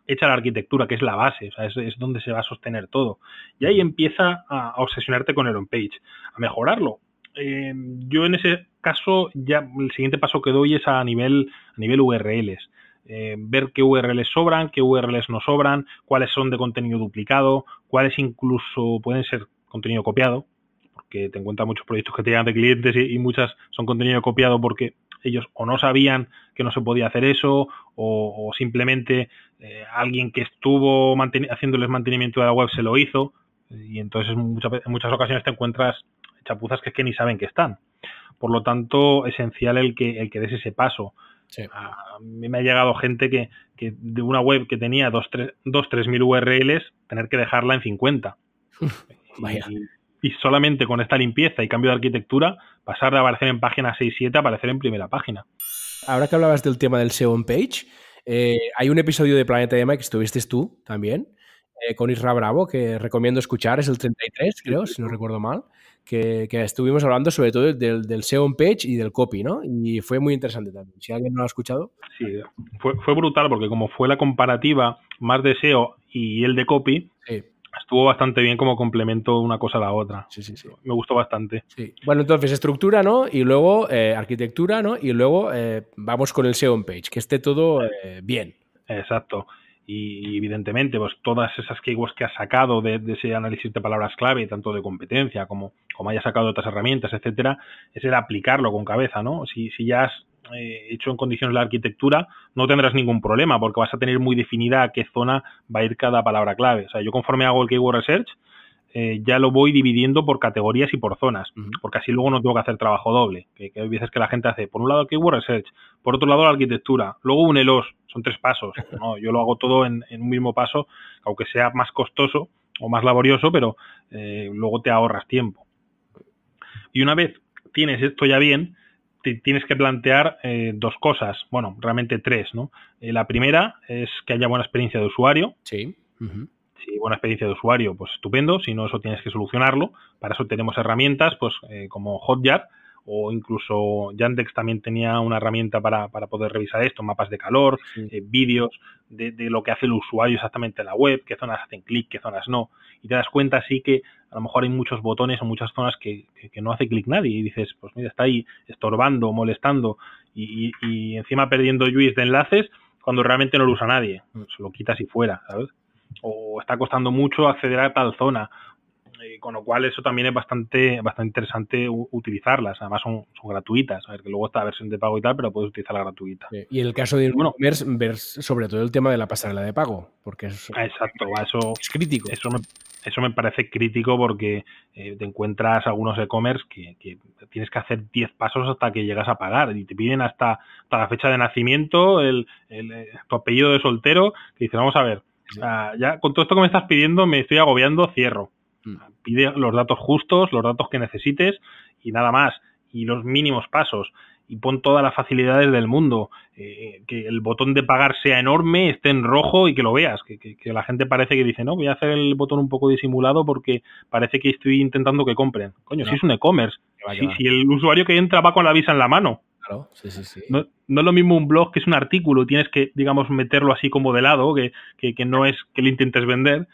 hecha la arquitectura, que es la base, o sea, es, donde se va a sostener todo. Y ahí empieza a, obsesionarte con el on-page, a mejorarlo. Eh, yo en ese caso, ya el siguiente paso que doy es a nivel, a nivel URLs. Eh, ver qué URLs sobran, qué URLs no sobran, cuáles son de contenido duplicado, cuáles incluso pueden ser contenido copiado, porque te encuentras muchos proyectos que te llegan de clientes y, muchas son contenido copiado porque ellos o no sabían que no se podía hacer eso o, simplemente eh, alguien que estuvo haciéndoles mantenimiento de la web se lo hizo y entonces en muchas ocasiones te encuentras chapuzas que, es que ni saben que están. Por lo tanto, esencial el que, el que des ese paso. A mí me ha llegado gente que, de una web que tenía 2-3 mil URLs, tener que dejarla en 50. Y, solamente con esta limpieza y cambio de arquitectura, pasar de aparecer en página 6-7 a aparecer en primera página. Ahora que hablabas del tema del SEO page, eh, hay un episodio de Planeta Ema que estuviste tú también, eh, con Isra Bravo, que recomiendo escuchar, es el 33, creo, si no recuerdo mal que, estuvimos hablando sobre todo del, del, SEO on page y del copy, ¿no? Y fue muy interesante también. Si alguien no lo ha escuchado. Sí, fue, fue brutal porque como fue la comparativa más de SEO y el de copy, estuvo bastante bien como complemento una cosa a la otra. Sí, sí, sí. Me gustó bastante. Sí. Bueno, entonces estructura, ¿no? Y luego eh, arquitectura, ¿no? Y luego eh, vamos con el SEO on page, que esté todo eh, bien. Exacto y evidentemente pues todas esas keywords que has sacado de, ese análisis de palabras clave, tanto de competencia como, como hayas sacado otras herramientas, etcétera, es el aplicarlo con cabeza, ¿no? Si, si ya has eh, hecho en condiciones la arquitectura, no tendrás ningún problema porque vas a tener muy definida a qué zona va a ir cada palabra clave. O sea, yo conforme hago el keyword research, eh, ya lo voy dividiendo por categorías y por zonas, porque así luego no tengo que hacer trabajo doble, que, hay veces que la gente hace, por un lado keyword research, por otro lado la arquitectura, luego un ELOS, son tres pasos, ¿no? yo lo hago todo en, un mismo paso, aunque sea más costoso o más laborioso, pero eh, luego te ahorras tiempo. Y una vez tienes esto ya bien, te tienes que plantear eh, dos cosas, bueno, realmente tres, ¿no? la primera es que haya buena experiencia de usuario. Sí si buena experiencia de usuario, pues estupendo, si no, eso tienes que solucionarlo. Para eso tenemos herramientas pues eh, como Hotjar o incluso Yandex también tenía una herramienta para, poder revisar esto, mapas de calor, eh, vídeos de, lo que hace el usuario exactamente en la web, qué zonas hacen clic, qué zonas no. Y te das cuenta así que a lo mejor hay muchos botones o muchas zonas que, no hace clic nadie y dices, pues mira, está ahí estorbando, molestando y, y encima perdiendo UIs de enlaces cuando realmente no lo usa nadie. Mm. Se lo quitas y fuera, ¿sabes? O está costando mucho acceder a tal zona. Eh, con lo cual eso también es bastante bastante interesante utilizarlas. Además son, son gratuitas. A ver, que luego está la versión de pago y tal, pero puedes utilizar la gratuita. Y en el caso de bueno, ver, ver sobre todo el tema de la pasarela de pago, porque es, exacto, eso es crítico. Eso me, eso me parece crítico porque eh, te encuentras algunos e-commerce que, tienes que hacer 10 pasos hasta que llegas a pagar y te piden hasta, hasta la fecha de nacimiento, el, el, eh, tu apellido de soltero, que dices, vamos a ver, ya con todo esto que me estás pidiendo me estoy agobiando, cierro. Mm. Pide los datos justos, los datos que necesites y nada más. Y los mínimos pasos. Y pon todas las facilidades del mundo. Eh, que el botón de pagar sea enorme, esté en rojo y que lo veas. Que, que, la gente parece que dice, no, voy a hacer el botón un poco disimulado porque parece que estoy intentando que compren. Coño, si es un e-commerce. Si, si, el usuario que entra va con la visa en la mano. Claro, sí, sí, sí. No, no, es lo mismo un blog que es un artículo, tienes que, digamos, meterlo así como de lado, que, que, que no es que lo intentes vender.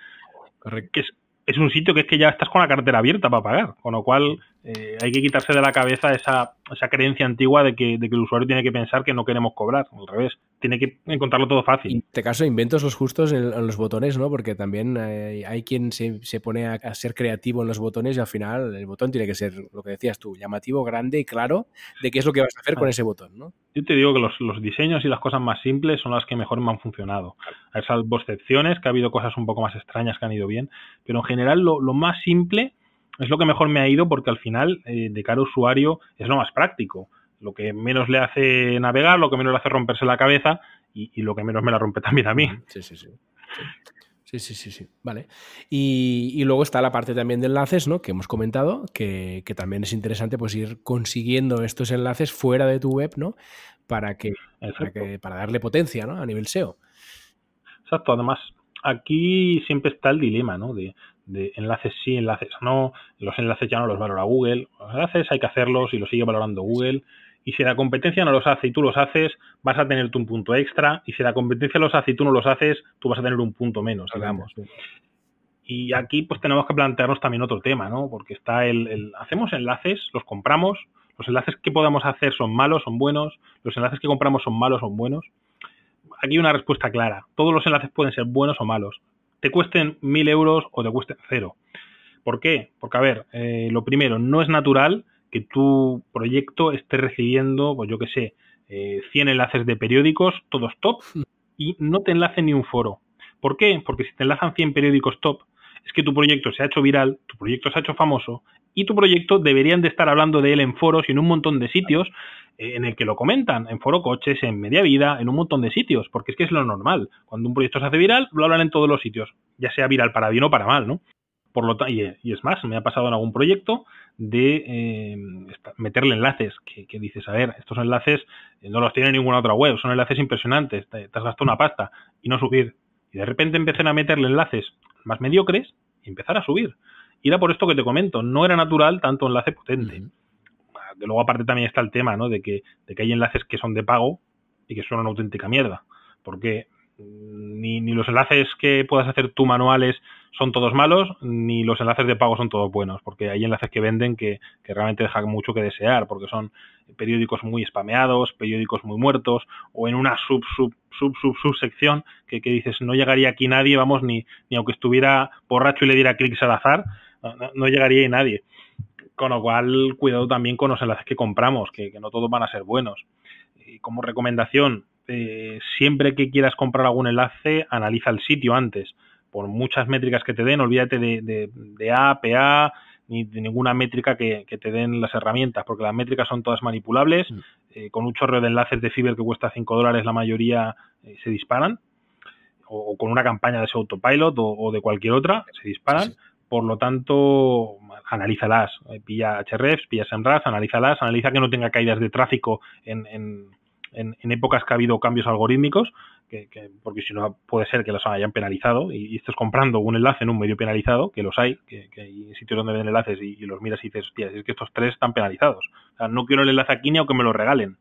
Correcto. Que es, es un sitio que es que ya estás con la cartera abierta para pagar, con lo cual eh, hay que quitarse de la cabeza esa, esa creencia antigua de que, de que, el usuario tiene que pensar que no queremos cobrar, al revés, tiene que encontrarlo todo fácil. En este caso, inventos los justos en, en los botones, ¿no? Porque también hay, hay quien se, se pone a, a, ser creativo en los botones y al final el botón tiene que ser, lo que decías tú, llamativo, grande y claro de qué es lo que vas a hacer con ese botón, ¿no? Yo te digo que los, los diseños y las cosas más simples son las que mejor me han funcionado. Hay salvo excepciones, que ha habido cosas un poco más extrañas que han ido bien, pero en general lo, lo más simple es lo que mejor me ha ido porque al final, eh, de cara a usuario, es lo más práctico. Lo que menos le hace navegar, lo que menos le hace romperse la cabeza y, y lo que menos me la rompe también a mí. Sí, sí, sí. Sí, sí, sí, sí. Vale. Y, y, luego está la parte también de enlaces, ¿no? Que hemos comentado, que, que, también es interesante pues ir consiguiendo estos enlaces fuera de tu web, ¿no? Para que, para, que, para darle potencia, ¿no? A nivel SEO. Exacto. Además, aquí siempre está el dilema, ¿no? De, de enlaces sí, enlaces no, los enlaces ya no los valora Google, los enlaces hay que hacerlos y los sigue valorando Google, y si la competencia no los hace y tú los haces, vas a tener un punto extra, y si la competencia los hace y tú no los haces, tú vas a tener un punto menos, digamos. Y aquí pues tenemos que plantearnos también otro tema, ¿no? Porque está el, el hacemos enlaces, los compramos, los enlaces que podamos hacer son malos, son buenos, los enlaces que compramos son malos, son buenos. Aquí hay una respuesta clara. Todos los enlaces pueden ser buenos o malos te cuesten mil euros o te cuesten cero. ¿Por qué? Porque, a ver, eh, lo primero, no es natural que tu proyecto esté recibiendo, pues yo qué sé, eh, 100 enlaces de periódicos, todos top, y no te enlace ni un foro. ¿Por qué? Porque si te enlazan 100 periódicos top, es que tu proyecto se ha hecho viral, tu proyecto se ha hecho famoso, y tu proyecto deberían de estar hablando de él en foros y en un montón de sitios eh, en el que lo comentan, en Foro Coches, en Media Vida, en un montón de sitios, porque es que es lo normal. Cuando un proyecto se hace viral, lo hablan en todos los sitios, ya sea viral para bien o para mal, ¿no? Por lo y, y es más, me ha pasado en algún proyecto de eh, meterle enlaces, que, dices, a ver, estos enlaces eh, no los tiene ninguna otra web, son enlaces impresionantes, te, te has gastado una pasta y no subir. Y de repente empiezan a meterle enlaces más mediocres y empezar a subir. Y era por esto que te comento, no era natural tanto enlace potente. Uh -huh. Que luego aparte también está el tema, ¿no? De que, de que hay enlaces que son de pago y que son una auténtica mierda. Porque ni, ni, los enlaces que puedas hacer tú manuales son todos malos, ni los enlaces de pago son todos buenos, porque hay enlaces que venden que, que realmente dejan mucho que desear, porque son periódicos muy spameados, periódicos muy muertos, o en una sub, sub, sub, sub, subsección que, que dices, no llegaría aquí nadie, vamos, ni, ni aunque estuviera borracho y le diera clics al azar, no, llegaría ahí nadie. Con lo cual, cuidado también con los enlaces que compramos, que, que no todos van a ser buenos. Y como recomendación, eh, siempre que quieras comprar algún enlace, analiza el sitio antes. Por muchas métricas que te den, olvídate de, de, de A, PA, ni de ninguna métrica que, que, te den las herramientas, porque las métricas son todas manipulables. Mm. Eh, con un chorro de enlaces de Fiverr que cuesta 5 dólares, la mayoría eh, se disparan. O, o, con una campaña de ese autopilot o, o de cualquier otra, se disparan. Sí. Por lo tanto, analízalas. Eh, pilla hrefs, pilla SEMrush, analízalas, analiza que no tenga caídas de tráfico en, en en, épocas que ha habido cambios algorítmicos, que, que, porque si no puede ser que los hayan penalizado y, y, estés comprando un enlace en un medio penalizado, que los hay, que, que hay sitios donde ven enlaces y, los miras y dices, hostia, es que estos tres están penalizados. O sea, no quiero el enlace aquí ni aunque me lo regalen.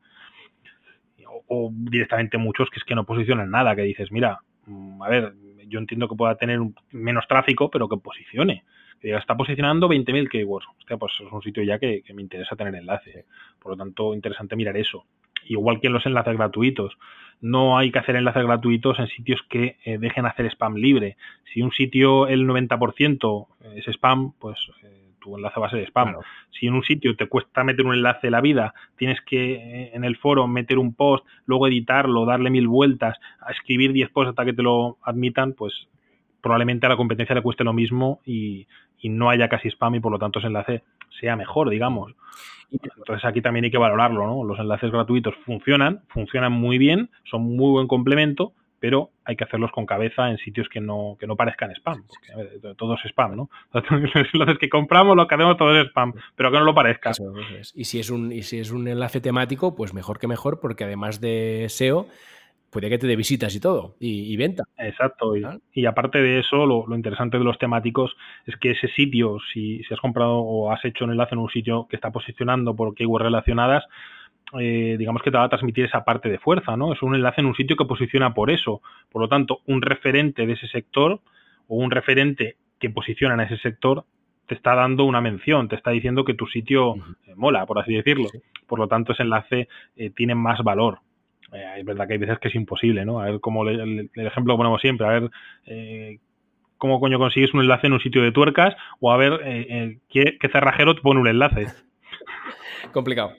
O, directamente muchos que es que no posicionan nada, que dices, mira, mm, a ver, yo entiendo que pueda tener menos tráfico, pero que posicione. Está posicionando 20.000 keywords. Hostia, pues es un sitio ya que, que me interesa tener enlace. Por lo tanto, interesante mirar eso igual que en los enlaces gratuitos. No hay que hacer enlaces gratuitos en sitios que eh, dejen hacer spam libre. Si un sitio el 90% es spam, pues eh, tu enlace va a ser spam. Claro. Si en un sitio te cuesta meter un enlace la vida, tienes que eh, en el foro meter un post, luego editarlo, darle mil vueltas, escribir 10 posts hasta que te lo admitan, pues probablemente a la competencia le cueste lo mismo y, y no haya casi spam y por lo tanto ese enlace sea mejor, digamos. Entonces aquí también hay que valorarlo, ¿no? Los enlaces gratuitos funcionan, funcionan muy bien, son muy buen complemento, pero hay que hacerlos con cabeza en sitios que no, que no parezcan spam. Porque, todo es spam, ¿no? Los que compramos, lo que hacemos, todo es spam, pero que no lo parezca. Y si es un, y si es un enlace temático, pues mejor que mejor, porque además de SEO, puede que te dé visitas y todo, y, venta. Exacto. Y, aparte de eso, lo, interesante de los temáticos es que ese sitio, si, si, has comprado o has hecho un enlace en un sitio que está posicionando por keywords relacionadas, eh, digamos que te va a transmitir esa parte de fuerza, ¿no? Es un enlace en un sitio que posiciona por eso. Por lo tanto, un referente de ese sector o un referente que posiciona en ese sector te está dando una mención, te está diciendo que tu sitio eh, mola, por así decirlo. Por lo tanto, ese enlace eh, tiene más valor. Es verdad que hay veces que es imposible, ¿no? A ver, como el, ejemplo que ponemos siempre, a ver cómo coño consigues un enlace en un sitio de tuercas o a ver qué, qué cerrajero te pone un enlace. Complicado.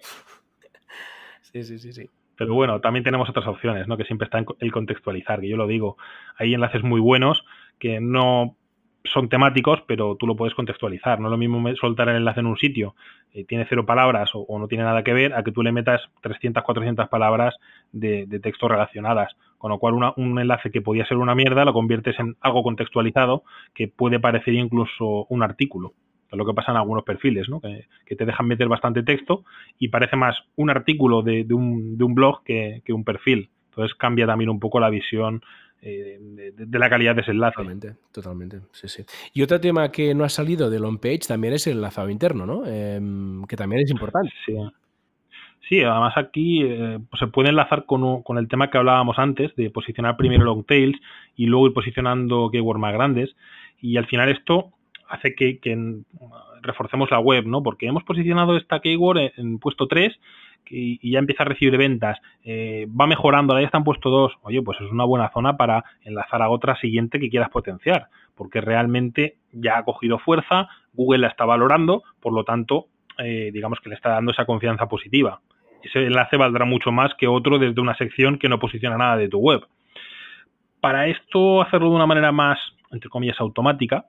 Sí, sí, sí, sí. Pero bueno, también tenemos otras opciones, ¿no? Que siempre está el contextualizar, que yo lo digo. Hay enlaces muy buenos que no son temáticos, pero tú lo puedes contextualizar. No es lo mismo soltar el enlace en un sitio, eh, tiene cero palabras o, no tiene nada que ver, a que tú le metas 300, 400 palabras de, de texto relacionadas. Con lo cual, un enlace que podía ser una mierda lo conviertes en algo contextualizado que puede parecer incluso un artículo es lo que pasa en algunos perfiles, ¿no? que, te dejan meter bastante texto y parece más un artículo de, un, de un, blog que, un perfil. Entonces cambia también un poco la visión eh, de, la calidad de ese enlace. Totalmente, totalmente. Sí, sí. Y otro tema que no ha salido del on-page también es el enlazado interno, ¿no? Em, que también es importante. Sí. Sí, además aquí eh, pues se puede enlazar con, con, el tema que hablábamos antes, de posicionar primero long tails y luego ir posicionando keywords más grandes. Y al final esto hace que, reforcemos la web, ¿no? Porque hemos posicionado esta keyword en, puesto 3 y, ya empieza a recibir ventas, eh, va mejorando, ahora ya está en puesto 2, oye, pues es una buena zona para enlazar a otra siguiente que quieras potenciar, porque realmente ya ha cogido fuerza, Google la está valorando, por lo tanto, eh, digamos que le está dando esa confianza positiva. Ese enlace valdrá mucho más que otro desde una sección que no posiciona nada de tu web. Para esto, hacerlo de una manera más, entre comillas, automática,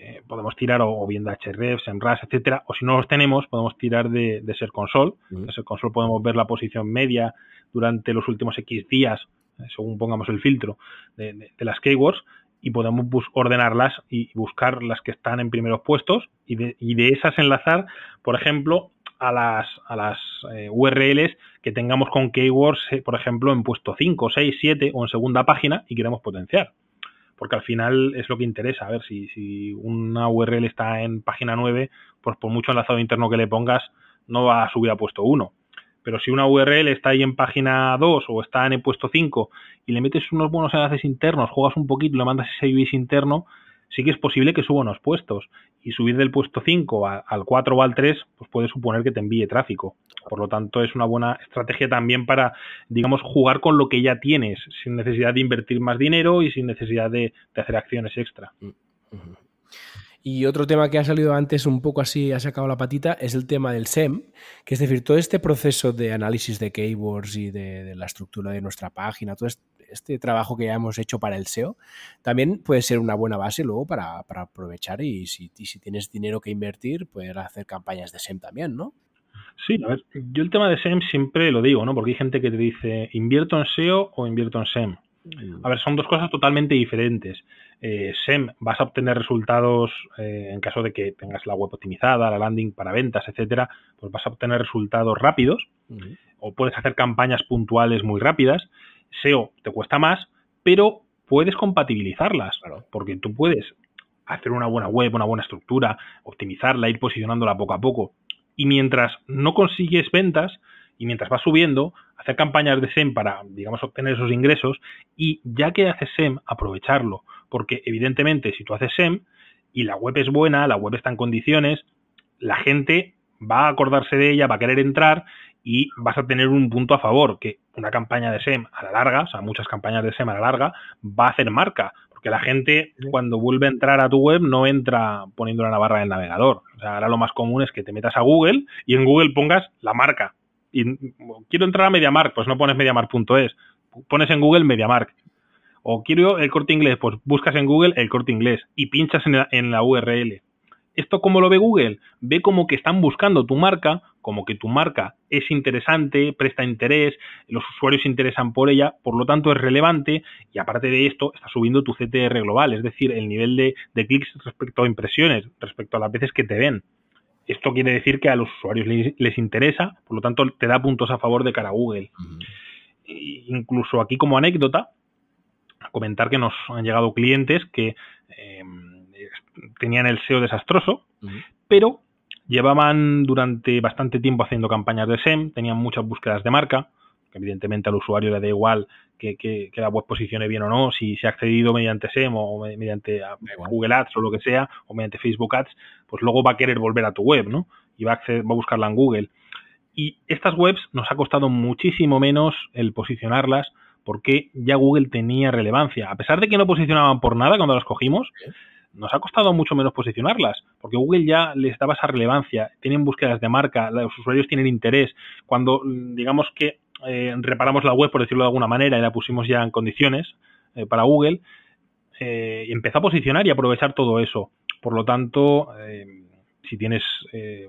eh, podemos tirar o, bien de Hrefs, RAS, etcétera, o si no los tenemos, podemos tirar de, de Ser Console. En Ser Console podemos ver la posición media durante los últimos X días, eh, según pongamos el filtro de, las keywords, y podemos ordenarlas y buscar las que están en primeros puestos y de, y de esas enlazar, por ejemplo, a las, a las eh, URLs que tengamos con keywords, por ejemplo, en puesto 5, 6, 7 o en segunda página y queremos potenciar porque al final es lo que interesa. A ver, si, si una URL está en página 9, pues por mucho enlazado interno que le pongas, no va a subir a puesto 1. Pero si una URL está ahí en página 2 o está en el puesto 5 y le metes unos buenos enlaces internos, juegas un poquito le mandas ese IBIS interno, sí que es posible que suba unos puestos. Y subir del puesto 5 al 4 o al 3, pues puede suponer que te envíe tráfico. Por lo tanto, es una buena estrategia también para, digamos, jugar con lo que ya tienes, sin necesidad de invertir más dinero y sin necesidad de, hacer acciones extra. Y otro tema que ha salido antes un poco así, ha sacado la patita, es el tema del SEM, que es decir, todo este proceso de análisis de keywords y de, la estructura de nuestra página, todo este, trabajo que ya hemos hecho para el SEO, también puede ser una buena base luego para, aprovechar y si, y si, tienes dinero que invertir, poder hacer campañas de SEM también, ¿no? Sí, a ver, yo el tema de SEM siempre lo digo, ¿no? Porque hay gente que te dice, ¿invierto en SEO o invierto en SEM? Mm. A ver, son dos cosas totalmente diferentes. Eh, SEM, vas a obtener resultados eh, en caso de que tengas la web optimizada, la landing para ventas, etcétera, pues vas a obtener resultados rápidos o puedes hacer campañas puntuales muy rápidas. SEO te cuesta más, pero puedes compatibilizarlas, porque tú puedes hacer una buena web, una buena estructura, optimizarla, ir posicionándola poco a poco. Y mientras no consigues ventas y mientras vas subiendo, hacer campañas de SEM para, digamos, obtener esos ingresos y ya que haces SEM, aprovecharlo, porque evidentemente si tú haces SEM y la web es buena, la web está en condiciones, la gente va a acordarse de ella, va a querer entrar y vas a tener un punto a favor, que una campaña de SEM a la larga, o sea, muchas campañas de SEM a la larga, va a hacer marca, porque la gente cuando vuelve a entrar a tu web no entra poniéndola en la barra del navegador. O sea, ahora lo más común es que te metas a Google y en Google pongas la marca. Y quiero entrar a MediaMark, pues no pones mediamark.es, pones en Google MediaMark. O quiero el corte inglés, pues buscas en Google el corte inglés y pinchas en la, URL. ¿Esto cómo lo ve Google? Ve como que están buscando tu marca, como que tu marca es interesante, presta interés, los usuarios se interesan por ella, por lo tanto es relevante y aparte de esto está subiendo tu CTR global, es decir, el nivel de, clics respecto a impresiones, respecto a las veces que te ven. Esto quiere decir que a los usuarios les, interesa, por lo tanto te da puntos a favor de cara a Google. Incluso aquí como anécdota, a comentar que nos han llegado clientes que... Eh, tenían el SEO desastroso, pero llevaban durante bastante tiempo haciendo campañas de SEM, tenían muchas búsquedas de marca, que evidentemente al usuario le da igual que, que, la web posicione bien o no, si se ha accedido mediante SEM o mediante Google Ads o lo que sea, o mediante Facebook Ads, pues luego va a querer volver a tu web, ¿no? Y va a, va a buscarla en Google. Y estas webs nos ha costado muchísimo menos el posicionarlas porque ya Google tenía relevancia. A pesar de que no posicionaban por nada cuando las cogimos, nos ha costado mucho menos posicionarlas, porque Google ya les daba esa relevancia, tienen búsquedas de marca, los usuarios tienen interés. Cuando, mm, digamos que eh, reparamos la web, por decirlo de alguna manera, y la pusimos ya en condiciones eh, para Google, eh, empezó a posicionar y aprovechar todo eso. Por lo tanto, si tienes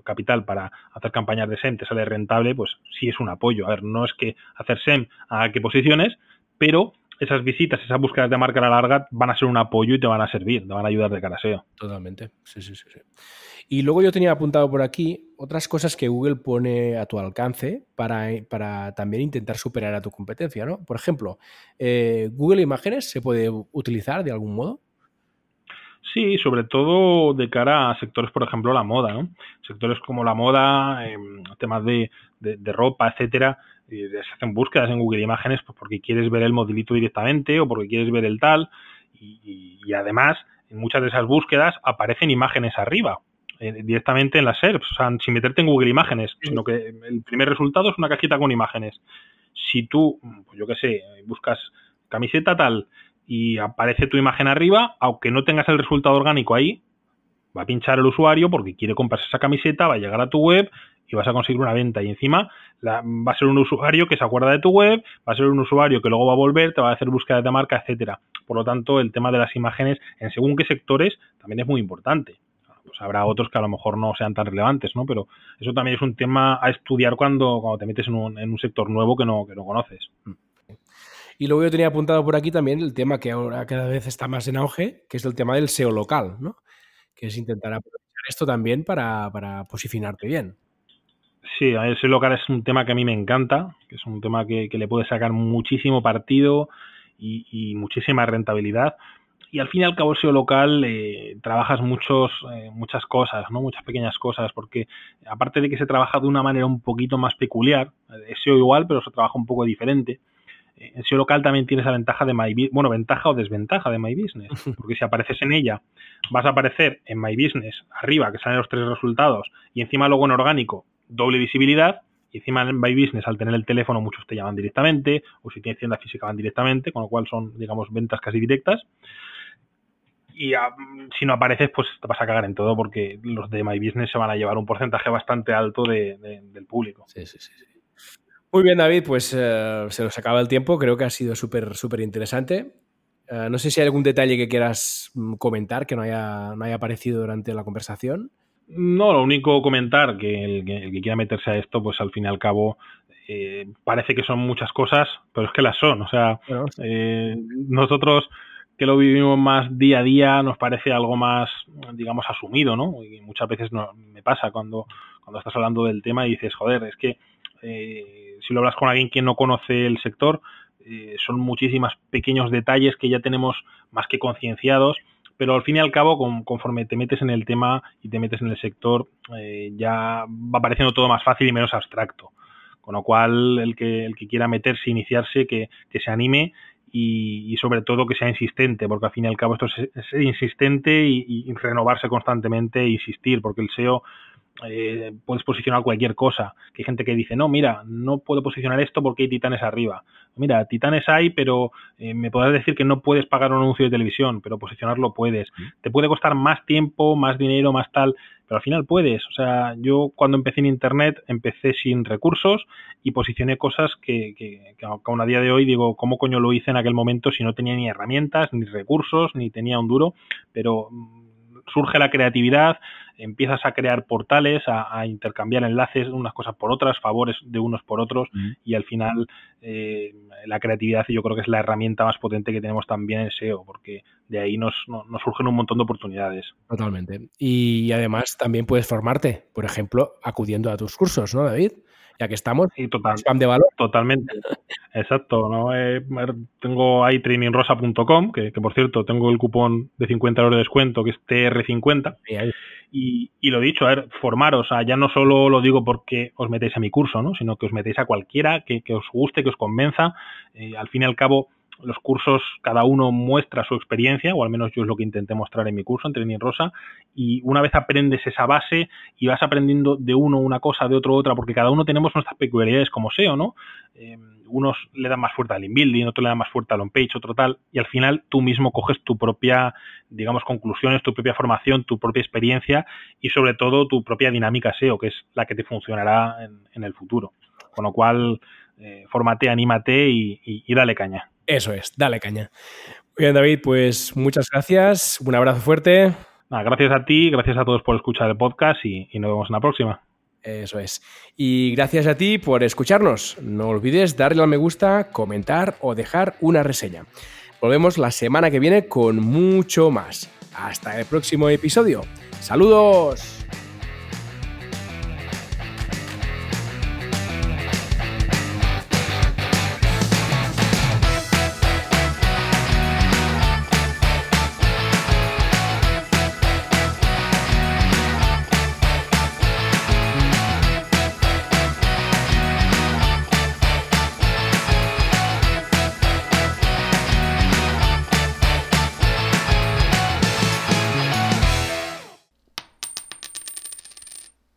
capital para hacer campañas de SEM, te sale rentable, pues sí es un apoyo. A ver, no es que hacer SEM a que posiciones, pero esas visitas, esas búsquedas de marca a la larga van a ser un apoyo y te van a servir, te van a ayudar de cara a SEO. Totalmente, sí, sí, sí, Y luego yo tenía apuntado por aquí otras cosas que Google pone a tu alcance para, para también intentar superar a tu competencia, ¿no? Por ejemplo, eh, ¿Google Imágenes se puede utilizar de algún modo? Sí, sobre todo de cara a sectores, por ejemplo, la moda, ¿no? Sectores como la moda, em, temas de, de, ropa, etcétera, se hacen búsquedas en Google Imágenes pues porque quieres ver el modelito directamente o porque quieres ver el tal y, además en muchas de esas búsquedas aparecen imágenes arriba eh, directamente en las SERPs, o sea, sin meterte en Google Imágenes, sino que el primer resultado es una cajita con imágenes. Si tú, pues yo qué sé, buscas camiseta tal y aparece tu imagen arriba, aunque no tengas el resultado orgánico ahí, va a pinchar el usuario porque quiere comprarse esa camiseta, va a llegar a tu web y vas a conseguir una venta. Y encima va a ser un usuario que se acuerda de tu web, va a ser un usuario que luego va a volver, te va a hacer búsqueda de marca, etcétera. Por lo tanto, el tema de las imágenes en según qué sectores también es muy importante. Pues habrá otros que a lo mejor no sean tan relevantes, ¿no? Pero eso también es un tema a estudiar cuando, cuando te metes en un, en un sector nuevo que no, que no conoces. Y luego yo tenía apuntado por aquí también el tema que ahora cada vez está más en auge, que es el tema del SEO local, ¿no? Que es intentar aprovechar esto también para, para posicionarte bien. Sí, ese local es un tema que a mí me encanta, que es un tema que, le puede sacar muchísimo partido y, muchísima rentabilidad. Y al fin y al cabo, SEO local eh, trabajas muchos, eh, muchas cosas, ¿no? muchas pequeñas cosas, porque aparte de que se trabaja de una manera un poquito más peculiar, es SEO igual, pero se trabaja un poco diferente. En SEO local también tienes la ventaja de My Business, bueno, ventaja o desventaja de My Business, porque si apareces en ella, vas a aparecer en My Business arriba, que salen los tres resultados, y encima luego en orgánico doble visibilidad y encima en My Business al tener el teléfono muchos te llaman directamente o si tienes tienda física van directamente, con lo cual son, digamos, ventas casi directas. Y si no apareces, pues te vas a cagar en todo porque los de My Business se van a llevar un porcentaje bastante alto del público. Sí, sí, sí. Muy bien, David, pues eh, se nos acaba el tiempo. Creo que ha sido súper, súper interesante. Eh, no sé si hay algún detalle que quieras mm, comentar que no haya, no haya aparecido durante la conversación. No, lo único comentar que el, que quiera meterse a esto, pues al fin y al cabo eh, parece que son muchas cosas, pero es que las son. O sea, eh, nosotros que lo vivimos más día a día nos parece algo más, digamos, asumido, ¿no? Y muchas veces no, me pasa cuando, cuando estás hablando del tema y dices, joder, es que eh, si lo hablas con alguien que no conoce el sector, son muchísimos pequeños detalles que ya tenemos más que concienciados pero al fin y al cabo, conforme te metes en el tema y te metes en el sector, eh, ya va pareciendo todo más fácil y menos abstracto. Con lo cual, el que, el que quiera meterse, iniciarse, que, se anime y, sobre todo que sea insistente, porque al fin y al cabo esto es, ser insistente y, y, renovarse constantemente e insistir, porque el SEO eh, puedes posicionar cualquier cosa. Que hay gente que dice, no, mira, no puedo posicionar esto porque hay titanes arriba. Mira, titanes hay, pero eh, me podrás decir que no puedes pagar un anuncio de televisión, pero posicionarlo puedes. Te puede costar más tiempo, más dinero, más tal, pero al final puedes. O sea, yo cuando empecé en Internet empecé sin recursos y posicioné cosas que, que, que aún a día de hoy digo, ¿cómo coño lo hice en aquel momento si no tenía ni herramientas, ni recursos, ni tenía un duro? Pero surge la creatividad, empiezas a crear portales, a, intercambiar enlaces, unas cosas por otras, favores de unos por otros, y al final eh, la creatividad yo creo que es la herramienta más potente que tenemos también en SEO, porque de ahí nos, nos surgen un montón de oportunidades. Totalmente. Y además también puedes formarte, por ejemplo, acudiendo a tus cursos, ¿no, David? Ya que estamos. Sí, total, spam de valor. Totalmente. Exacto. ¿no? Eh, tengo ahí trainingrosa.com, que, que, por cierto tengo el cupón de 50 euros de descuento, que es TR50. Y, y, lo dicho, a ver, formaros. O sea, ya no solo lo digo porque os metéis a mi curso, ¿no? sino que os metéis a cualquiera que, que os guste, que os convenza. Eh, al fin y al cabo, los cursos, cada uno muestra su experiencia, o al menos yo es lo que intenté mostrar en mi curso, en Training Rosa, y una vez aprendes esa base y vas aprendiendo de uno una cosa, de otro otra, porque cada uno tenemos nuestras peculiaridades como SEO, ¿no? Eh, unos le dan más fuerte al inbuilding, otros le dan más fuerte al on-page, otro tal, y al final tú mismo coges tu propia, digamos, conclusiones, tu propia formación, tu propia experiencia y sobre todo tu propia dinámica SEO, que es la que te funcionará en, el futuro. Con lo cual, eh, fórmate, anímate y dale caña. Eso es, dale caña. Muy bien, David, pues muchas gracias, un abrazo fuerte. gracias a ti, gracias a todos por escuchar el podcast y, nos vemos en la próxima. Eso es. Y gracias a ti por escucharnos. No olvides darle al me gusta, comentar o dejar una reseña. Volvemos la semana que viene con mucho más. Hasta el próximo episodio. Saludos.